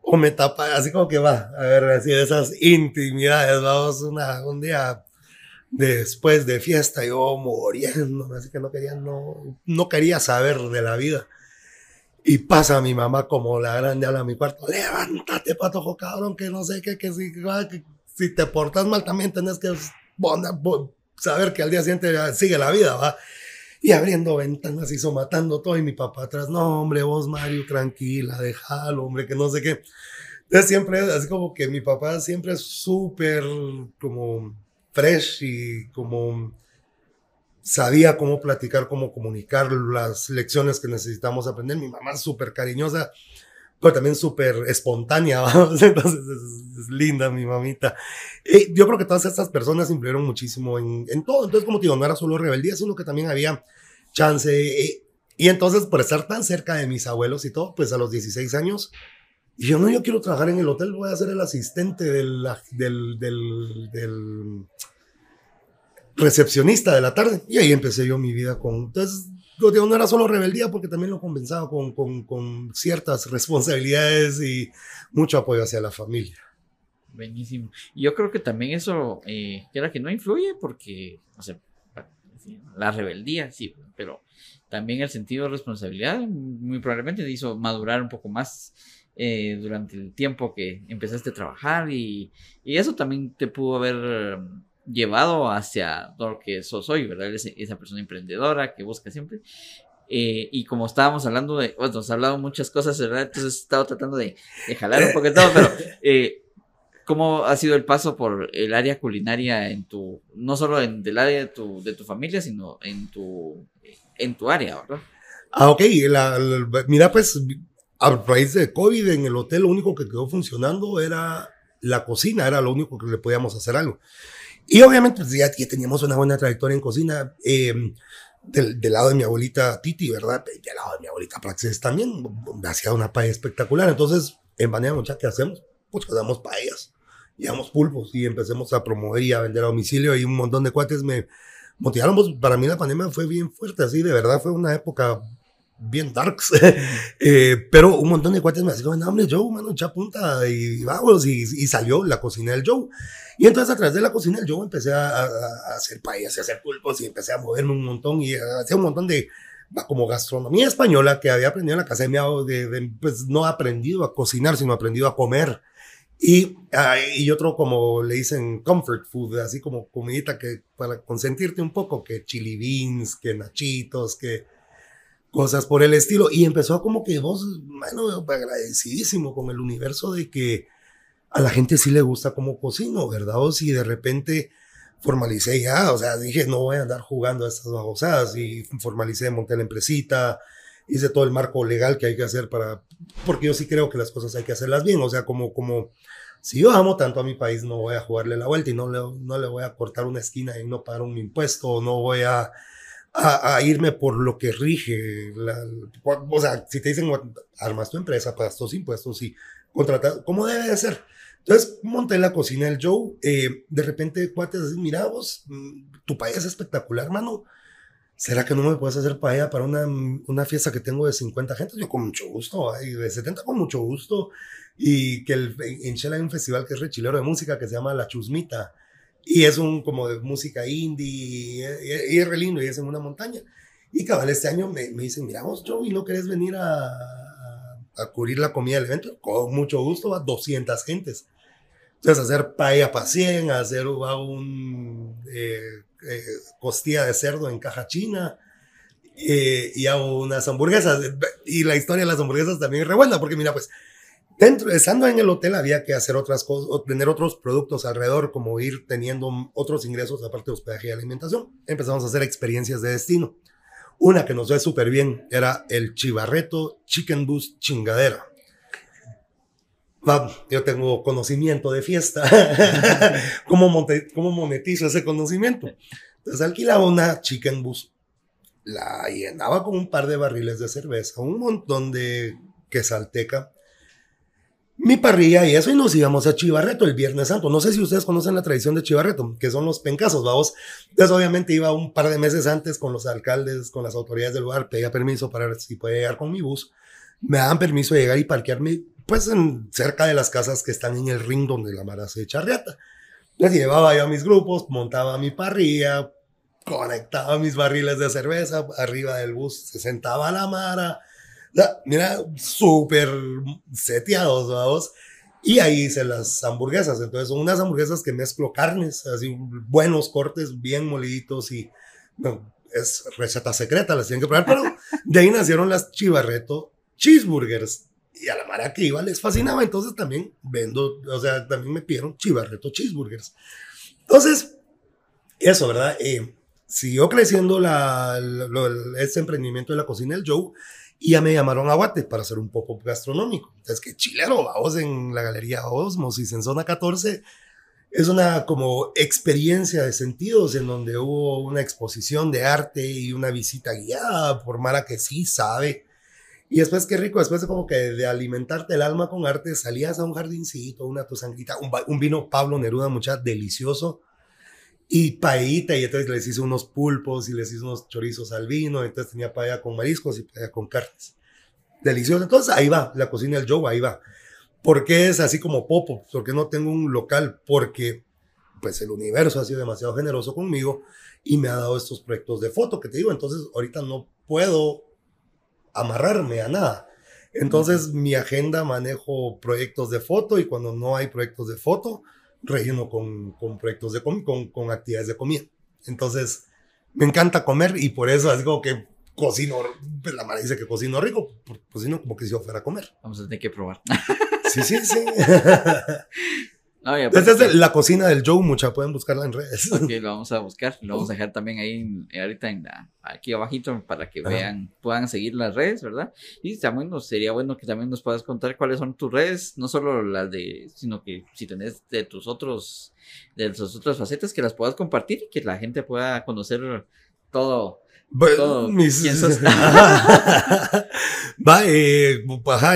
o me tapa, así como que va, a ver, así de esas intimidades, vamos, una, un día después de fiesta, yo muriendo, así que no quería, no, no quería saber de la vida. Y pasa mi mamá como la grande a mi cuarto, levántate, patojo cabrón, que no sé qué, que si, que si te portas mal también tenés que saber que al día siguiente sigue la vida, va y abriendo ventanas, hizo matando todo, y mi papá atrás, no, hombre, vos, Mario, tranquila, déjalo, hombre, que no sé qué. Entonces siempre, así como que mi papá siempre es súper como fresh y como sabía cómo platicar, cómo comunicar las lecciones que necesitamos aprender. Mi mamá es súper cariñosa pero también súper espontánea, [laughs] entonces es, linda mi mamita. Y yo creo que todas estas personas influyeron muchísimo en, en, todo, entonces como te digo, no era solo rebeldía, sino que también había chance. Y, y, entonces por estar tan cerca de mis abuelos y todo, pues a los 16 años, yo no, yo quiero trabajar en el hotel, voy a ser el asistente del, del, del, del recepcionista de la tarde. Y ahí empecé yo mi vida con... Entonces no era solo rebeldía porque también lo compensaba con, con, con, ciertas responsabilidades y mucho apoyo hacia la familia. Buenísimo. Y yo creo que también eso, eh, que no influye porque, o sea, la rebeldía, sí, pero también el sentido de responsabilidad muy probablemente te hizo madurar un poco más eh, durante el tiempo que empezaste a trabajar y, y eso también te pudo haber llevado hacia lo que sos hoy, ¿verdad? esa persona emprendedora que busca siempre. Eh, y como estábamos hablando de, bueno, nos ha hablado muchas cosas, ¿verdad? Entonces he estado tratando de, jalar un poquito, pero [laughs] eh, ¿cómo ha sido el paso por el área culinaria en tu, no solo en del área de tu, de tu familia, sino en tu, en tu área, ¿verdad? Ah, ok, mira, pues a raíz de COVID en el hotel lo único que quedó funcionando era la cocina, era lo único que le podíamos hacer algo. Y obviamente pues, ya, teníamos una buena trayectoria en cocina. Em, del, lado de mi abuelita Titi, ¿verdad? Del lado de mi abuelita Praxis también, hacía una paella espectacular. Entonces, en Banea Mucha, ¿qué hacemos? Pues damos paellas, llevamos pulpos y empecemos a promover y a vender a domicilio. Y un montón de cuates me motivaron. Pues, para mí la pandemia fue bien fuerte, así, de verdad, fue una época bien darks. [laughs] eh, pero un montón de cuates me decían, no, hombre, Joe, mano, echa punta y vamos. Y, y, salió la cocina del Joe. Y entonces a través de la cocina del Joe empecé a, a, hacer paellas y a hacer pulpos y empecé a moverme un montón y hacía un montón de como gastronomía española que había aprendido en la academia, de, de, pues no aprendido a cocinar, sino aprendido a comer. Y, ah, y otro como le dicen comfort food, así como comidita que para consentirte un poco, que chili beans, que nachitos, que cosas por el estilo. Y empezó como que vos, bueno, agradecidísimo con el universo de que a la gente sí le gusta como cocino, ¿verdad? O si de repente formalicé ya, o sea, dije, no voy a andar jugando a estas babosadas y formalicé, monté la empresita, hice todo el marco legal que hay que hacer para, porque yo sí creo que las cosas hay que hacerlas bien, o sea, como, como, si yo amo tanto a mi país, no voy a jugarle la vuelta y no le, no le voy a cortar una esquina y no pagar un impuesto, no voy a, a, irme por lo que rige, o sea, si te dicen, armas tu empresa, pagas tus impuestos y contratas, ¿cómo debe de ser? Entonces monté la cocina del Joe. Eh, de repente, cuates, así, mira vos, mm, tu paella es espectacular, mano. ¿Será que no me puedes hacer paella para una, una fiesta que tengo de 50 gente? Yo con mucho gusto, y de 70 con mucho gusto. Y que el, en Shell hay un festival que es rechilero de música que se llama La Chusmita. Y es un como de música indie, y, es re lindo, y es en una montaña. Y cabal, este año me, me dicen, mira vos, Joe, ¿y no querés venir a, a cubrir la comida del evento? Con mucho gusto, va 200 gentes. Entonces, hacer paella para 100, hacer un eh, eh, costilla de cerdo en caja china eh, y hago unas hamburguesas. Y la historia de las hamburguesas también es revuelta, porque mira, pues, dentro, estando en el hotel había que hacer otras cosas, tener otros productos alrededor, como ir teniendo otros ingresos aparte de hospedaje y alimentación. Empezamos a hacer experiencias de destino. Una que nos fue súper bien era el Chivarreto Chicken Boost Chingadera yo tengo conocimiento de fiesta. [laughs] ¿Cómo, ¿Cómo monetizo ese conocimiento? Entonces alquilaba una chicken bus, la llenaba con un par de barriles de cerveza, un montón de quesalteca, mi parrilla y eso, y nos íbamos a Chivarreto el Viernes Santo. No sé si ustedes conocen la tradición de Chivarreto, que son los pencazos, vamos. Entonces, obviamente, iba un par de meses antes con los alcaldes, con las autoridades del lugar, pedía permiso para ver si podía llegar con mi bus. Me daban permiso de llegar y parquearme pues en, cerca de las casas que están en el ring donde la Mara se echa riata. Les llevaba yo a mis grupos, montaba mi parrilla, conectaba mis barriles de cerveza, arriba del bus se sentaba la Mara. Mira, súper seteados, vamos. Y ahí hice las hamburguesas. Entonces son unas hamburguesas que mezclo carnes, así buenos cortes, bien moliditos y es receta secreta, las tienen que probar, pero de ahí nacieron las Chivarreto Cheeseburgers y a la mara que iba les fascinaba, entonces también vendo, o sea, también me pidieron chivarreto cheeseburgers. Entonces, eso, ¿verdad? Eh, siguió creciendo la, este emprendimiento de la cocina del Joe y ya me llamaron a Guate para hacer un pop-up gastronómico. Es que chilero, vamos en la Galería Osmosis en zona 14. Es una como experiencia de sentidos en donde hubo una exposición de arte y una visita guiada por Mara que sí sabe y después, qué rico, después de como que de alimentarte el alma con arte, salías a un jardincito, una tu sangrita, un, vino Pablo Neruda, mucha delicioso, y paella, y entonces les hice unos pulpos y les hice unos chorizos al vino, entonces tenía paella con mariscos y paella con carnes. Delicioso. Entonces ahí va, la cocina del Joe, ahí va. ¿Por qué es así como popo? Porque no tengo un local, porque pues el universo ha sido demasiado generoso conmigo y me ha dado estos proyectos de foto que te digo, entonces ahorita no puedo amarrarme a nada. Entonces, mi agenda manejo proyectos de foto y cuando no hay proyectos de foto, relleno con, con proyectos de con, con, actividades de comida. Entonces, me encanta comer y por eso es como que cocino, pues la madre dice que cocino rico, cocino como que si yo fuera a comer. Vamos a tener que probar. Sí, sí, sí. [laughs] Esta es la cocina del Joe, mucha, pueden buscarla en redes. Ok, lo vamos a buscar, lo vamos a dejar también ahí ahorita en aquí abajito para que vean, puedan seguir las redes, ¿verdad? Y también nos, sería bueno que también nos puedas contar cuáles son tus redes, no solo las de, sino que si tenés de tus otros, de tus otras facetas, que las puedas compartir y que la gente pueda conocer todo, mis... [laughs] [laughs] Va, eh,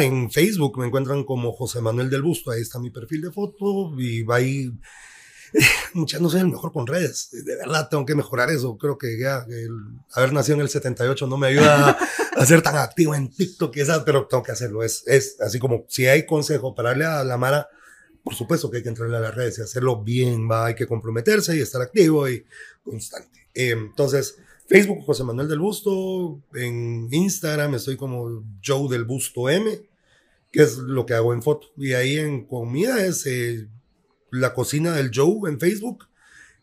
en Facebook me encuentran como José Manuel del Busto, ahí está mi perfil de foto y va ahí. [laughs] No soy el mejor con redes, de verdad tengo que mejorar eso. Creo que ya haber nacido en el 78 no me ayuda a, ser tan activo en TikTok y esas, pero tengo que hacerlo. Es, es así como si hay consejo para darle a la Mara, por supuesto que hay que entrarle a las redes y hacerlo bien, va, hay que comprometerse y estar activo y constante. Eh, entonces, Facebook José Manuel del Busto, en Instagram estoy como Joe del Busto M, que es lo que hago en foto. Y ahí en comida es eh, la cocina del Joe en Facebook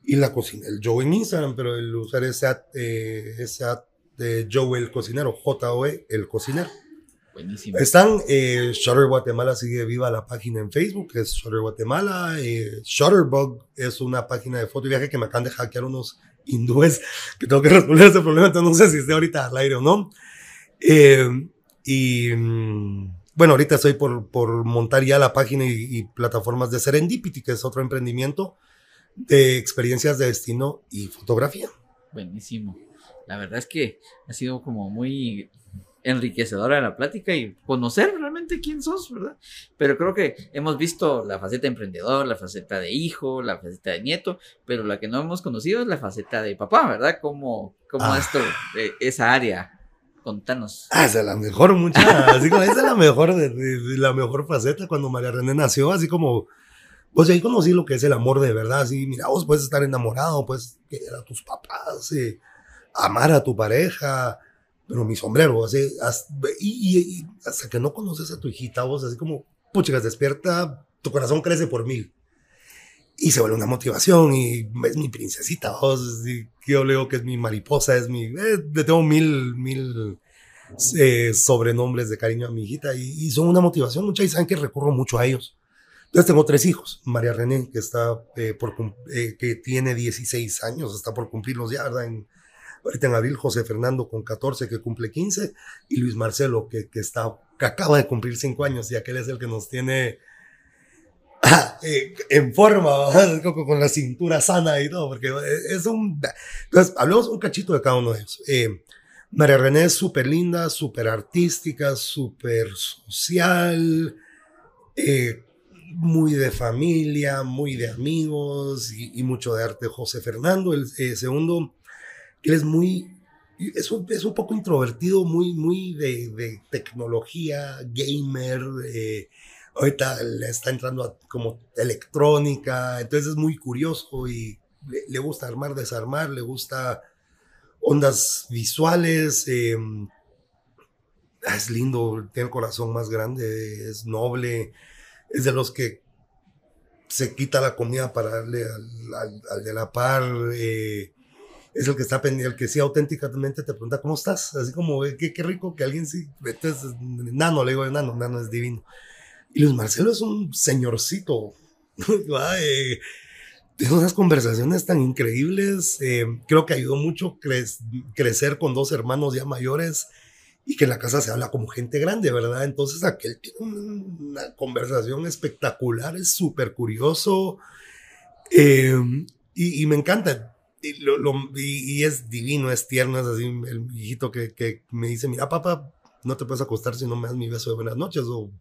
y la cocina del Joe en Instagram, pero el usar ese at, eh, ese at de Joe el cocinero, J-O-E el cocinero. Buenísimo. Están, eh, Shutter Guatemala sigue viva la página en Facebook, es Shutter Guatemala. Eh, Shutterbug es una página de foto y viaje que me acaban de hackear unos hindúes que tengo que [laughs] resolver ese problema, entonces no sé si esté ahorita al aire o no. Eh, y mm, bueno, ahorita estoy por, por montar ya la página y, y, plataformas de Serendipity, que es otro emprendimiento de experiencias de destino y fotografía. Buenísimo. La verdad es que ha sido como muy enriquecedora la plática y conocer realmente quién sos, ¿verdad? Pero creo que hemos visto la faceta de emprendedor, la faceta de hijo, la faceta de nieto, pero la que no hemos conocido es la faceta de papá, ¿verdad? ¿Cómo, cómo ah. esto, eh, esa área? Contanos. Ah, esa es la mejor, mucha. Así como, esa es la mejor, de, de, la mejor faceta cuando María René nació, así como, pues ahí conocí lo que es el amor de verdad, así, mira, vos puedes estar enamorado, puedes querer a tus papás, eh, amar a tu pareja, pero mi sombrero, así, hasta, y, y, hasta que no conoces a tu hijita, vos así como, puchicas, despierta, tu corazón crece por mil. Y se vuelve una motivación y es mi princesita, vos, y yo le digo que es mi mariposa, es mi, eh, le tengo mil, mil eh, sobrenombres de cariño a mi hijita y, y son una motivación, muchas y saben que recurro mucho a ellos. Entonces tengo tres hijos, María René, que está eh, por, eh, que tiene 16 años, está por cumplirlos ya, ¿verdad? En, ahorita en abril, José Fernando con 14, que cumple 15, y Luis Marcelo, que, que está, que acaba de cumplir 5 años, y aquel es el que nos tiene [laughs] eh, en forma, con la cintura sana y todo, porque es un... Entonces, hablemos un cachito de cada uno de ellos. Eh, María René es súper linda, súper artística, súper social, eh, muy de familia, muy de amigos y, y, mucho de arte. José Fernando, el segundo, él es muy, es un, es un poco introvertido, muy, muy de, de tecnología, gamer, eh, ahorita le está entrando a, como electrónica, entonces es muy curioso y le, gusta armar, desarmar, le gusta ondas visuales, eh, es lindo, tiene el corazón más grande, es noble, es de los que se quita la comida para darle al de la par, eh, es el que está el que sí auténticamente te pregunta cómo estás, así como qué, qué rico que alguien sí, entonces, Nano, le digo Nano, Nano es divino. Y Luis Marcelo es un señorcito, [laughs] tiene unas conversaciones tan increíbles, eh, creo que ayudó mucho cre crecer con dos hermanos ya mayores y que en la casa se habla como gente grande, ¿verdad? Entonces aquel tiene una conversación espectacular, es súper curioso eh, y me encanta y, lo, lo, y, y, es divino, es tierno, es así el hijito que, que, me dice, mira papá, no te puedes acostar si no me das mi beso de buenas noches, o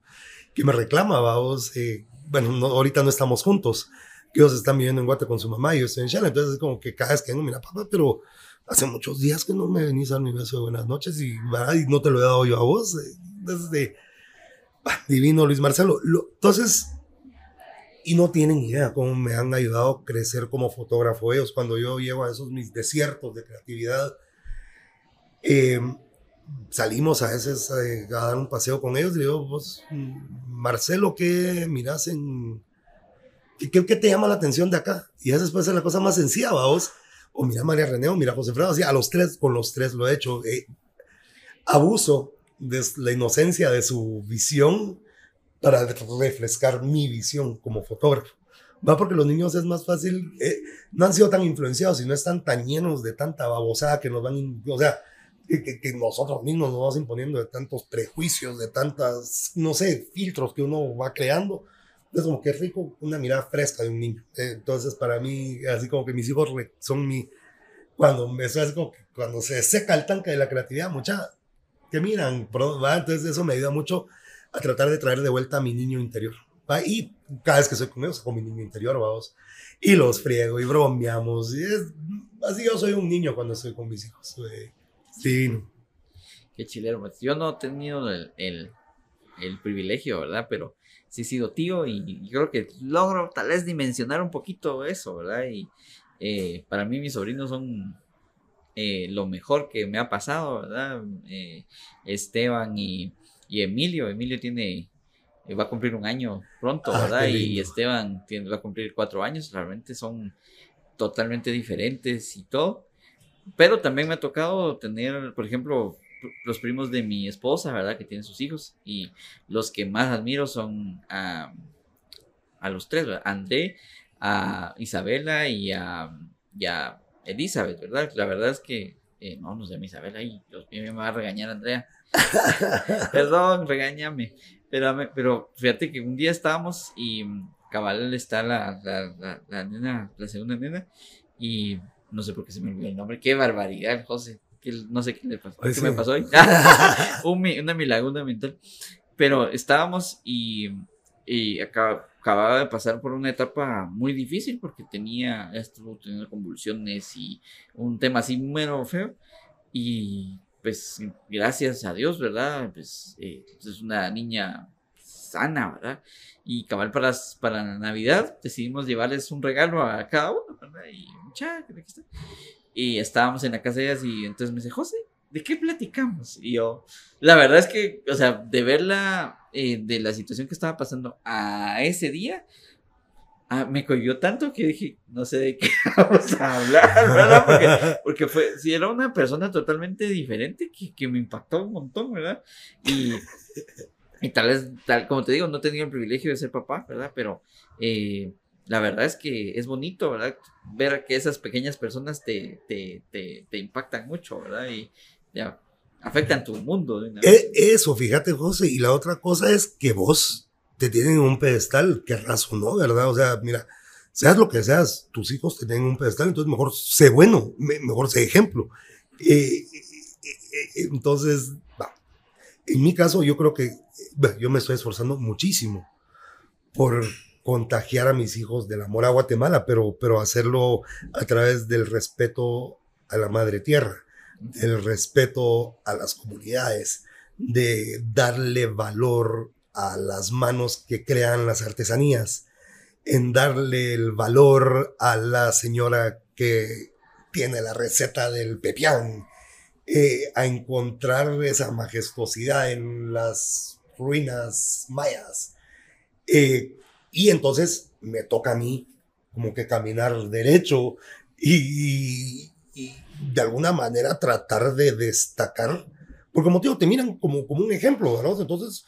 que me reclama, vamos, eh, bueno, no, ahorita no estamos juntos, que ellos están viviendo en Guate con su mamá y yo estoy en Shana, entonces es como que cada vez que vengo, mira papá, pero hace muchos días que no me venís a dar mi beso de buenas noches y, y no te lo he dado yo a vos, desde, bah, divino Luis Marcelo, lo, entonces y no tienen idea cómo me han ayudado a crecer como fotógrafo ellos cuando yo llego a esos mis desiertos de creatividad. Eh, salimos a veces a, a, dar un paseo con ellos y digo, vos, Marcelo, ¿qué miras en... ¿Qué, ¿Qué, te llama la atención de acá? Y esa después es la cosa más sencilla, vos. O mira María René, o mira José Fredo, así, a los tres, con los tres lo he hecho. Eh, abuso de la inocencia de su visión para refrescar mi visión como fotógrafo. Va porque los niños es más fácil, eh, no han sido tan influenciados y no están tan llenos de tanta babosada que nos van, o sea, que, que, nosotros mismos nos vamos imponiendo de tantos prejuicios, de tantas, no sé, filtros que uno va creando. Es como que es rico una mirada fresca de un niño. Eh, entonces, para mí, así como que mis hijos son mi, cuando me como que cuando se seca el tanque de la creatividad, mucha, que miran, ¿va? entonces eso me ayuda mucho a tratar de traer de vuelta a mi niño interior. Y cada vez que soy con ellos, con mi niño interior, vamos. Y los friego y bromeamos. Y es, así yo soy un niño cuando estoy con mis hijos. Sí. Qué chilero. Pues yo no he tenido el, el, privilegio, ¿verdad? Pero sí he sido tío y, y, creo que logro tal vez dimensionar un poquito eso, ¿verdad? Y eh, para mí mis sobrinos son eh, lo mejor que me ha pasado, ¿verdad? Eh, Esteban y y Emilio, Emilio tiene eh, va a cumplir un año pronto, Ah, ¿verdad? Y. Esteban tiene, va a cumplir cuatro años, realmente son totalmente diferentes y todo. Pero también me ha tocado tener, por ejemplo, los primos de mi esposa, ¿verdad? Que tienen sus hijos. Y los que más admiro son a, a los tres, ¿verdad? André, a Isabela y a, y a Elizabeth, ¿verdad? La verdad es que, eh, no, no sé, mi Isabela, y Dios mío, me va a regañar Andrea. [laughs] Perdón, regáñame. Pero, pero fíjate que un día estábamos y mm, cabal está la, la, la, la nena, la segunda nena, y no sé por qué se me olvidó el nombre. Qué barbaridad, José. Que no sé qué le pasó. Ay, ¿Qué sí. me pasó hoy? [laughs] [laughs] Un una milaguna mental. Pero estábamos y, y acaba- acababa de pasar por una etapa muy difícil porque tenía, estuvo teniendo convulsiones y un tema así muy feo. Y pues gracias a Dios, ¿verdad? Pues eh, es una niña sana, ¿verdad? Y cabal para, para Navidad decidimos llevarles un regalo a cada uno, ¿verdad? Y mucha. Y estábamos en la casa de ellas y entonces me dice, José, ¿de qué platicamos? Y yo, la verdad es que, o sea, de verla, eh, de la situación que estaba pasando a ese día, ah, me cogió tanto que dije, no sé de qué [laughs] vamos a hablar, ¿verdad? Porque, porque fue, si era una persona totalmente diferente que, que me impactó un montón, ¿verdad? Y, tal vez, tal, como te digo, no tenido el privilegio de ser papá, ¿verdad? Pero eh, la verdad es que es bonito, ¿verdad? Ver que esas pequeñas personas te, te, te, te impactan mucho, ¿verdad? Y ya, afectan tu mundo. E- Eso, fíjate, José. Y la otra cosa es que vos te tienen en un pedestal, que o no, ¿verdad? O sea, mira, seas lo que seas, tus hijos te tienen en un pedestal, entonces mejor sé bueno, me- mejor sé ejemplo. Eh, eh, eh, entonces, va. En mi caso, yo creo que eh, bueno, yo me estoy esforzando muchísimo por contagiar a mis hijos del amor a Guatemala, pero, pero hacerlo a través del respeto a la madre tierra, del respeto a las comunidades, de darle valor a las manos que crean las artesanías, en darle el valor a la señora que tiene la receta del pepián, eh, a encontrar esa majestuosidad en las ruinas mayas. Eh, y entonces me toca a mí como que caminar derecho y, y de alguna manera tratar de destacar, porque como te digo, te miran como, como un ejemplo, ¿verdad? Entonces,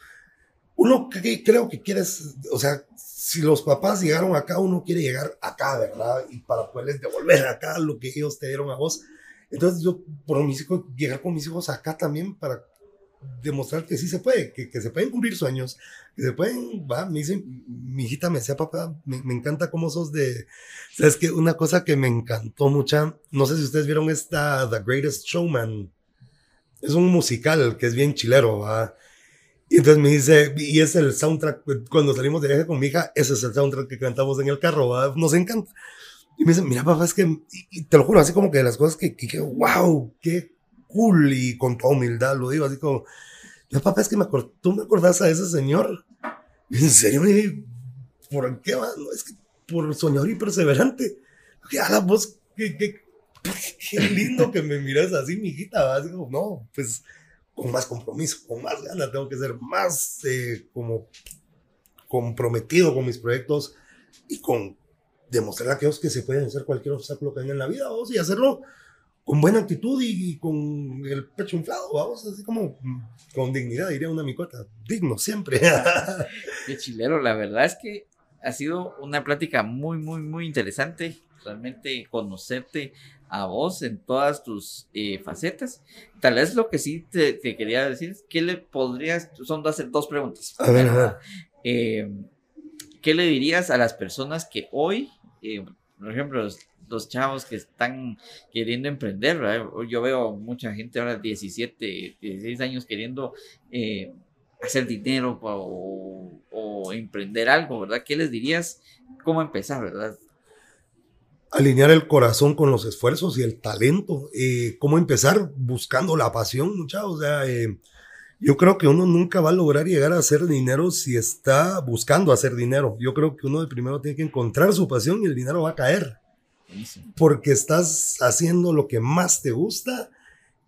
uno que, creo que quieres, o sea, si los papás llegaron acá, uno quiere llegar acá, ¿verdad? Y para poderles devolver acá lo que ellos te dieron a vos. Entonces yo, por mis hijos, llegar con mis hijos acá también para demostrar que sí se puede, que, que se pueden cumplir sueños, que se pueden, va, me dice, mi hijita me decía, papá, me, me encanta cómo sos de, sabes que una cosa que me encantó mucha, no sé si ustedes vieron esta The Greatest Showman, es un musical que es bien chilero, va. Y entonces me dice, y es el soundtrack, cuando salimos de viaje con mi hija, ese es el soundtrack que cantamos en el carro, ¿va? nos encanta. Y me dice, mira papá, es que, y, y te lo juro, así como que de las cosas que, que, que, wow, qué cool, y con toda humildad lo digo, así como, yo papá, es que me acor- tú me acordás a ese señor. En serio, y dije, ¿por qué? va? No, es que por soñador y perseverante. A la voz, qué, qué, qué lindo que me miras así, mi hijita, ¿va? así como, no, pues con más compromiso, con más ganas, tengo que ser más eh, como comprometido con mis proyectos y con demostrar a aquellos que se pueden hacer cualquier obstáculo que venga en la vida, vamos, y hacerlo con buena actitud y, y con el pecho inflado, vamos, así como mm, con dignidad, diría una micota, digno siempre. [laughs] Qué chilero, la verdad es que ha sido una plática muy, muy, muy interesante. Realmente conocerte a vos en todas tus eh, facetas. Tal vez lo que sí te, te quería decir es que le podrías, son dos, dos preguntas. A ver, a ver. Eh, ¿Qué le dirías a las personas que hoy, eh, por ejemplo, los, chavos que están queriendo emprender, yo veo mucha gente ahora 17, 16 años queriendo eh, hacer dinero o, o, emprender algo, ¿verdad? ¿Qué les dirías? ¿Cómo empezar, verdad? Alinear el corazón con los esfuerzos y el talento. Eh, ¿Cómo empezar? Buscando la pasión, muchachos. O sea, eh, yo creo que uno nunca va a lograr llegar a hacer dinero si está buscando hacer dinero. Yo creo que uno de primero tiene que encontrar su pasión y el dinero va a caer. Porque estás haciendo lo que más te gusta,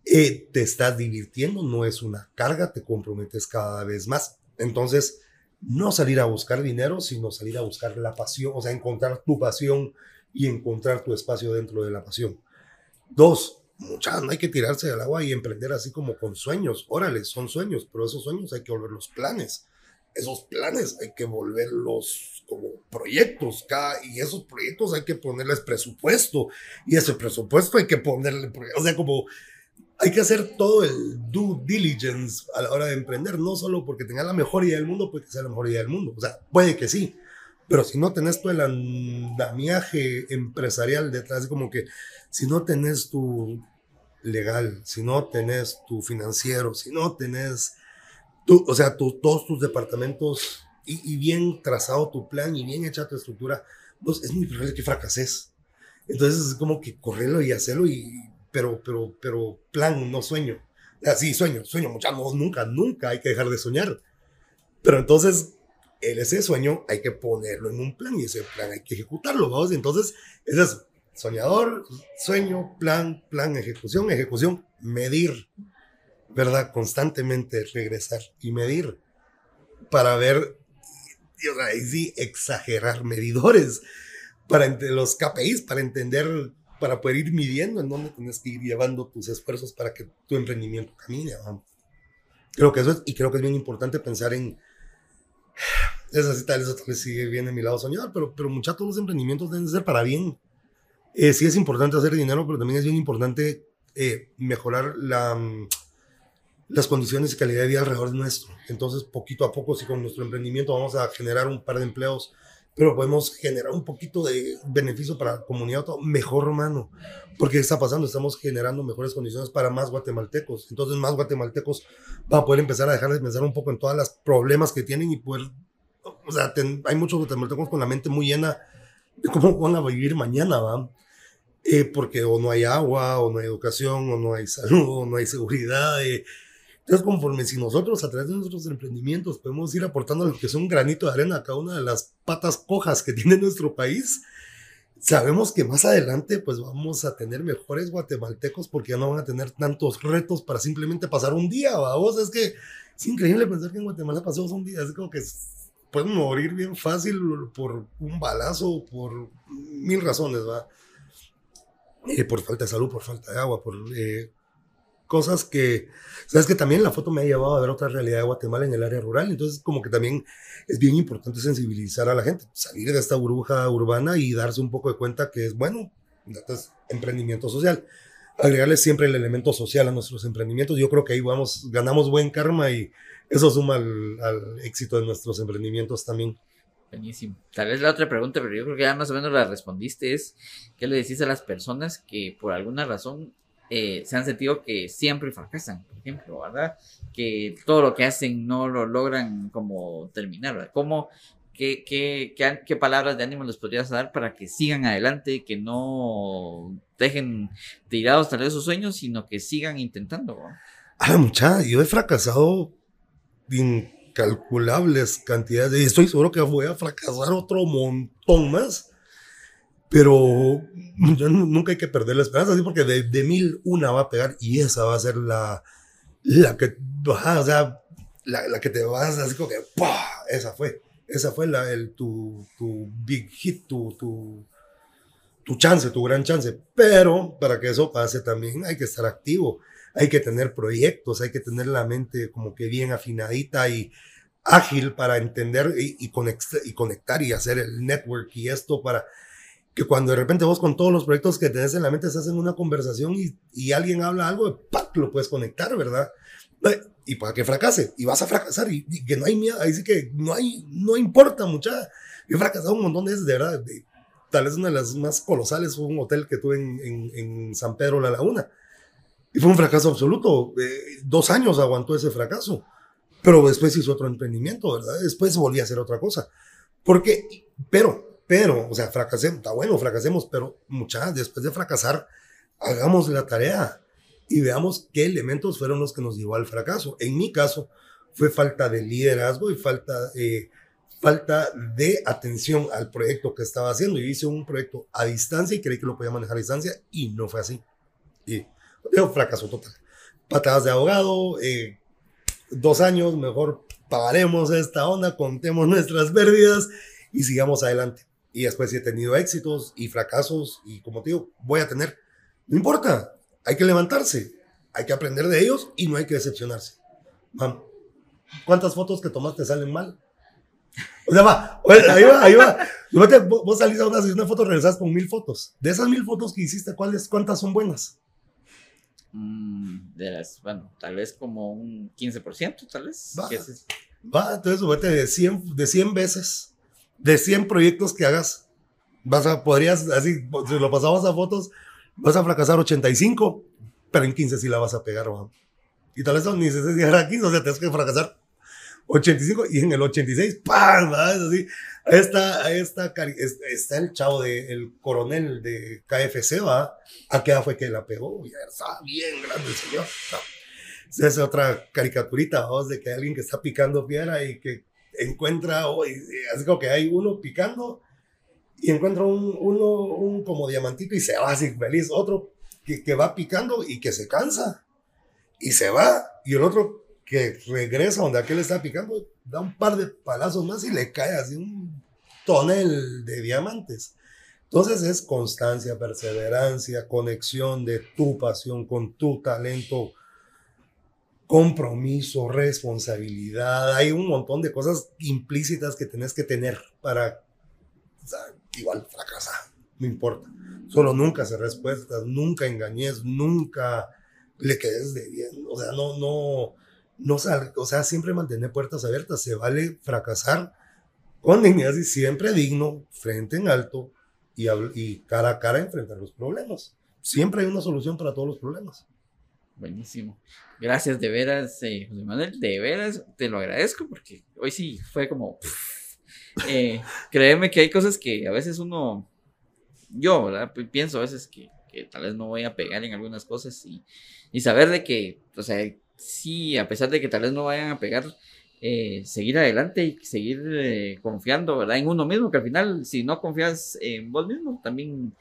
eh, te estás divirtiendo, no es una carga, te comprometes cada vez más. Entonces, no salir a buscar dinero, sino salir a buscar la pasión, o sea, encontrar tu pasión y encontrar tu espacio dentro de la pasión. Dos, muchas, no hay que tirarse al agua y emprender así como con sueños. Órale, son sueños, pero esos sueños hay que volverlos planes. Esos planes hay que volverlos como proyectos, y esos proyectos hay que ponerles presupuesto, y ese presupuesto hay que ponerle, o sea, como hay que hacer todo el due diligence a la hora de emprender, no solo porque tengas la mejor idea del mundo, puede que sea la mejor idea del mundo. O sea, puede que sí, pero si no tenés todo el andamiaje empresarial detrás, como que si no tenés tu legal, si no tenés tu financiero, si no tenés, tu, o sea, tu, todos tus departamentos y, bien trazado tu plan y bien hecha tu estructura, pues es muy probable que fracases. Entonces es como que correrlo y hacerlo y pero, pero, pero plan, no sueño. Así, sueño, sueño, muchachos, nunca, nunca hay que dejar de soñar. Pero entonces, ese sueño hay que ponerlo en un plan y ese plan hay que ejecutarlo, vamos. Entonces, es soñador, sueño, plan, plan, ejecución, ejecución, medir, ¿verdad? Constantemente regresar y medir para ver, y sí, exagerar medidores para los KPIs, para entender para poder ir midiendo en dónde tienes que ir llevando tus esfuerzos para que tu emprendimiento camine. Creo que eso es, y creo que es bien importante pensar en, es así, tal, eso vez sigue bien en mi lado soñar, pero, pero muchachos, los emprendimientos deben ser para bien. Eh, sí es importante hacer dinero, pero también es bien importante eh, mejorar la, mm, las condiciones y calidad de vida alrededor de nuestro. Entonces, poquito a poco, si con nuestro emprendimiento vamos a generar un par de empleos pero podemos generar un poquito de beneficio para la comunidad mejor, hermano. Porque ¿qué está pasando? Estamos generando mejores condiciones para más guatemaltecos. Entonces, más guatemaltecos van a poder empezar a dejar de pensar un poco en todos los problemas que tienen y poder. O sea, hay muchos guatemaltecos con la mente muy llena de cómo van a vivir mañana, ¿va? Eh, porque o no hay agua, o no hay educación, o no hay salud, o no hay seguridad. Eh, entonces, conforme si nosotros a través de nuestros emprendimientos podemos ir aportando lo que es un granito de arena a cada una de las patas cojas que [laughs] tiene nuestro país, sabemos que más adelante pues vamos a tener mejores guatemaltecos porque ya no van a tener tantos retos para simplemente pasar un día, vamos, es que es increíble pensar que en Guatemala pasamos un día, es como que pueden morir bien fácil por un balazo, por mil razones, va. Eh, por falta de salud, por falta de agua, por eh, cosas que, sabes que también la foto me ha llevado a ver otra realidad de Guatemala en el área rural, entonces como que también es bien importante sensibilizar a la gente, salir de esta burbuja urbana y darse un poco de cuenta que es bueno, es emprendimiento social, agregarle siempre el elemento social a nuestros emprendimientos, yo creo que ahí vamos, ganamos buen karma y eso suma al, al éxito de nuestros emprendimientos también. Buenísimo. Tal vez la otra pregunta, pero yo creo que ya más o menos la respondiste, es ¿qué le decís a las personas que por alguna razón eh, se han sentido que siempre fracasan, por ejemplo, ¿verdad? Que todo lo que hacen no lo logran como terminar, ¿verdad? ¿Cómo, qué, qué, qué, palabras de ánimo les podrías dar para que sigan adelante, que no dejen tirados tal vez sus sueños, sino que sigan intentando? Ah, mucha, yo he fracasado incalculables cantidades y estoy seguro que voy a fracasar otro montón más pero nunca hay que perder la esperanza, así porque de, mil una va a pegar y esa va a ser la, la que, o la, la, que te vas así como que. Esa fue, esa fue la, el, tu, tu big hit, tu, tu, tu chance, tu gran chance. Pero para que eso pase también hay que estar activo, hay que tener proyectos, hay que tener la mente como que bien afinadita y ágil para entender y, y, y conectar y hacer el network y esto para que cuando de repente vos con todos los proyectos que tenés en la mente estás en una conversación y, y alguien habla algo, ¡pac! lo puedes conectar, ¿verdad? Y para que fracase, y vas a fracasar, y, que no hay miedo, ahí sí que no hay, no importa mucha. Yo he fracasado un montón de veces, de verdad. tal vez una de las más colosales fue un hotel que tuve en, en, en San Pedro La Laguna. Y fue un fracaso absoluto. Eh, dos años aguantó ese fracaso. Pero después hizo otro emprendimiento, ¿verdad? Después volví a hacer otra cosa. Porque, pero pero, o sea, fracasemos, está bueno, fracasemos, pero muchas, después de fracasar, hagamos la tarea y veamos qué elementos fueron los que nos llevó al fracaso. En mi caso, fue falta de liderazgo y falta, eh, falta de atención al proyecto que estaba haciendo. Yo hice un proyecto a distancia y creí que lo podía manejar a distancia y no fue así. Y digo, fracaso total. Patadas de abogado, eh, dos años, mejor paremos esta onda, contemos nuestras pérdidas y sigamos adelante. Y después si he tenido éxitos y fracasos y como te digo, voy a tener, no importa, hay que levantarse, hay que aprender de ellos y no hay que decepcionarse. Mam, ¿cuántas fotos que tomaste salen mal? O sea, va, ahí va, ahí va. Vos salís a una sesión de fotos, regresas con mil fotos. De esas mil fotos que hiciste, ¿cuáles, ¿cuántas son buenas? Mm, de las, bueno, tal vez como un 15%, tal vez. Va, va entonces vete de 100, de 100 veces, de 100 proyectos que hagas, vas a, podrías, así, si lo pasamos a fotos, vas a fracasar 85, pero en 15 sí la vas a pegar, va. Y tal vez ni se llegar 15, o sea, tienes que fracasar 85 y en el 86, ¡pam! Así. Ahí está, ahí está, está el chavo del el coronel de KFC, ¿va? ¿A qué fue que la pegó? Ya está bien grande el señor. Esa es otra caricaturita, vamos, de que hay alguien que está picando piedra y que encuentra, oh, así como que hay uno picando y encuentra un, uno, un como diamantito y se va así feliz. Otro que, que va picando y que se cansa y se va. Y el otro que regresa donde aquel está picando, da un par de palazos más y le cae así un tonel de diamantes. Entonces es constancia, perseverancia, conexión de tu pasión con tu talento, compromiso, responsabilidad. Hay un montón de cosas implícitas que tenés que tener para igual fracasar, no importa. Solo nunca hacer respuestas, nunca engañes, nunca le quedes de bien. O sea, no, no, no sal, o sea, siempre mantener puertas abiertas. Se vale fracasar con dignidad y siempre digno, frente en alto y, y cara a cara enfrentar los problemas. Siempre hay una solución para todos los problemas. Buenísimo. Gracias de veras, eh, José Manuel. De veras, te lo agradezco porque hoy sí fue como. Eh, créeme que hay cosas que a veces uno. Yo, ¿verdad? Pienso a veces que, que, tal vez no voy a pegar en algunas cosas y, y saber de que, o sea, sí, a pesar de que tal vez no vayan a pegar, eh, seguir adelante y seguir eh, confiando, ¿verdad? En uno mismo, que al final, si no confías en vos mismo, también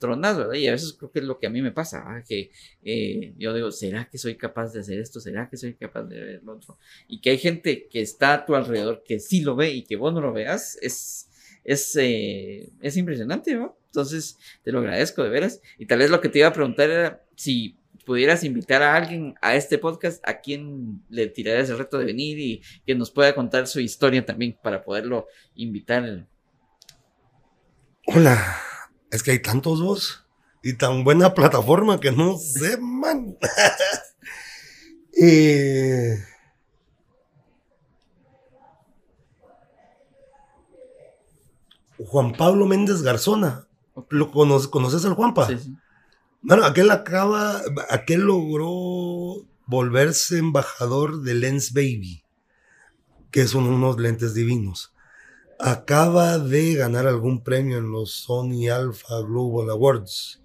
tronas, ¿verdad? Y a veces creo que es lo que a mí me pasa, que eh, yo digo, ¿será que soy capaz de hacer esto? ¿Será que soy capaz de ver lo otro? Y que hay gente que está a tu alrededor que sí lo ve y que vos no lo veas, es, es, es impresionante, ¿no? Entonces, te lo agradezco de veras. Y tal vez lo que te iba a preguntar era si pudieras invitar a alguien a este podcast, ¿a quién le tirarías el reto de venir y que nos pueda contar su historia también para poderlo invitar? Hola, es que hay tantos vos y tan buena [laughs] plataforma que no sé, man. [laughs] Eh, Juan Pablo Méndez Garzona. ¿Lo conoces, al Juanpa? Sí, sí. Bueno, aquel acaba, aquel logró volverse embajador de Lens Baby, que son unos lentes divinos. Acaba de ganar algún premio en los Sony Alpha Global Awards.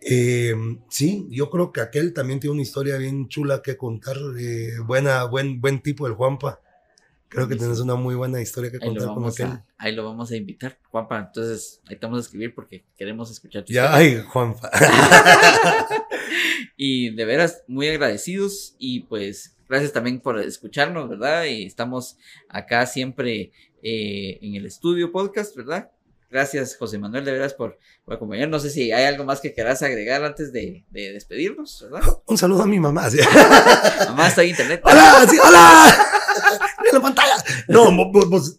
Eh, sí, yo creo que aquel también tiene una historia bien chula que contar. Eh, buena, buen, buen tipo el Juanpa. Creo que tienes una muy buena historia que contar con aquel. ahí lo vamos a invitar, Juanpa. Entonces, ahí te vamos a escribir porque queremos escuchar tu Ya, ay, Juanpa. [laughs] y de veras, muy agradecidos y pues gracias también por escucharnos, ¿verdad? Y estamos acá siempre eh, en el estudio podcast, ¿verdad? Gracias, José Manuel, de veras, por, acompañarnos. No sé si hay algo más que quieras agregar antes de, despedirnos, ¿verdad? Un saludo a mi mamá. [laughs] mamá está en internet. ¡Hola! ¡Sí, hola! [laughs] en la pantalla. No, vos,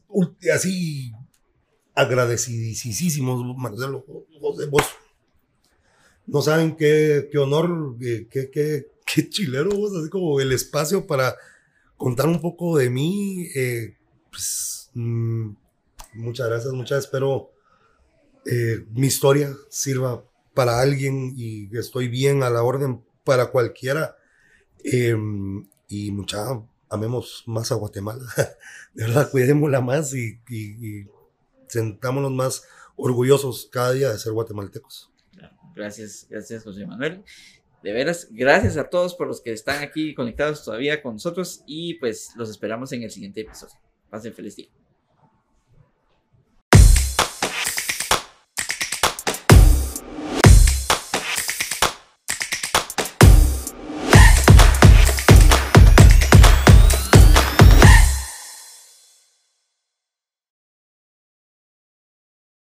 así agradecidísimos, Marcelo. Vos, no saben qué, qué honor, qué, qué, qué, chilero vos, así como el espacio para contar un poco de mí. Eh, pues, mm, muchas gracias, muchas espero eh, mi historia sirva para alguien y estoy bien a la orden para cualquiera. Eh, y mucha amemos más a Guatemala, [laughs] de verdad, cuidémosla más y, y, sentámonos más orgullosos cada día de ser guatemaltecos. Gracias, gracias José Manuel. De veras, gracias a todos por los que están aquí conectados todavía con nosotros y pues los esperamos en el siguiente episodio. Pasen feliz día.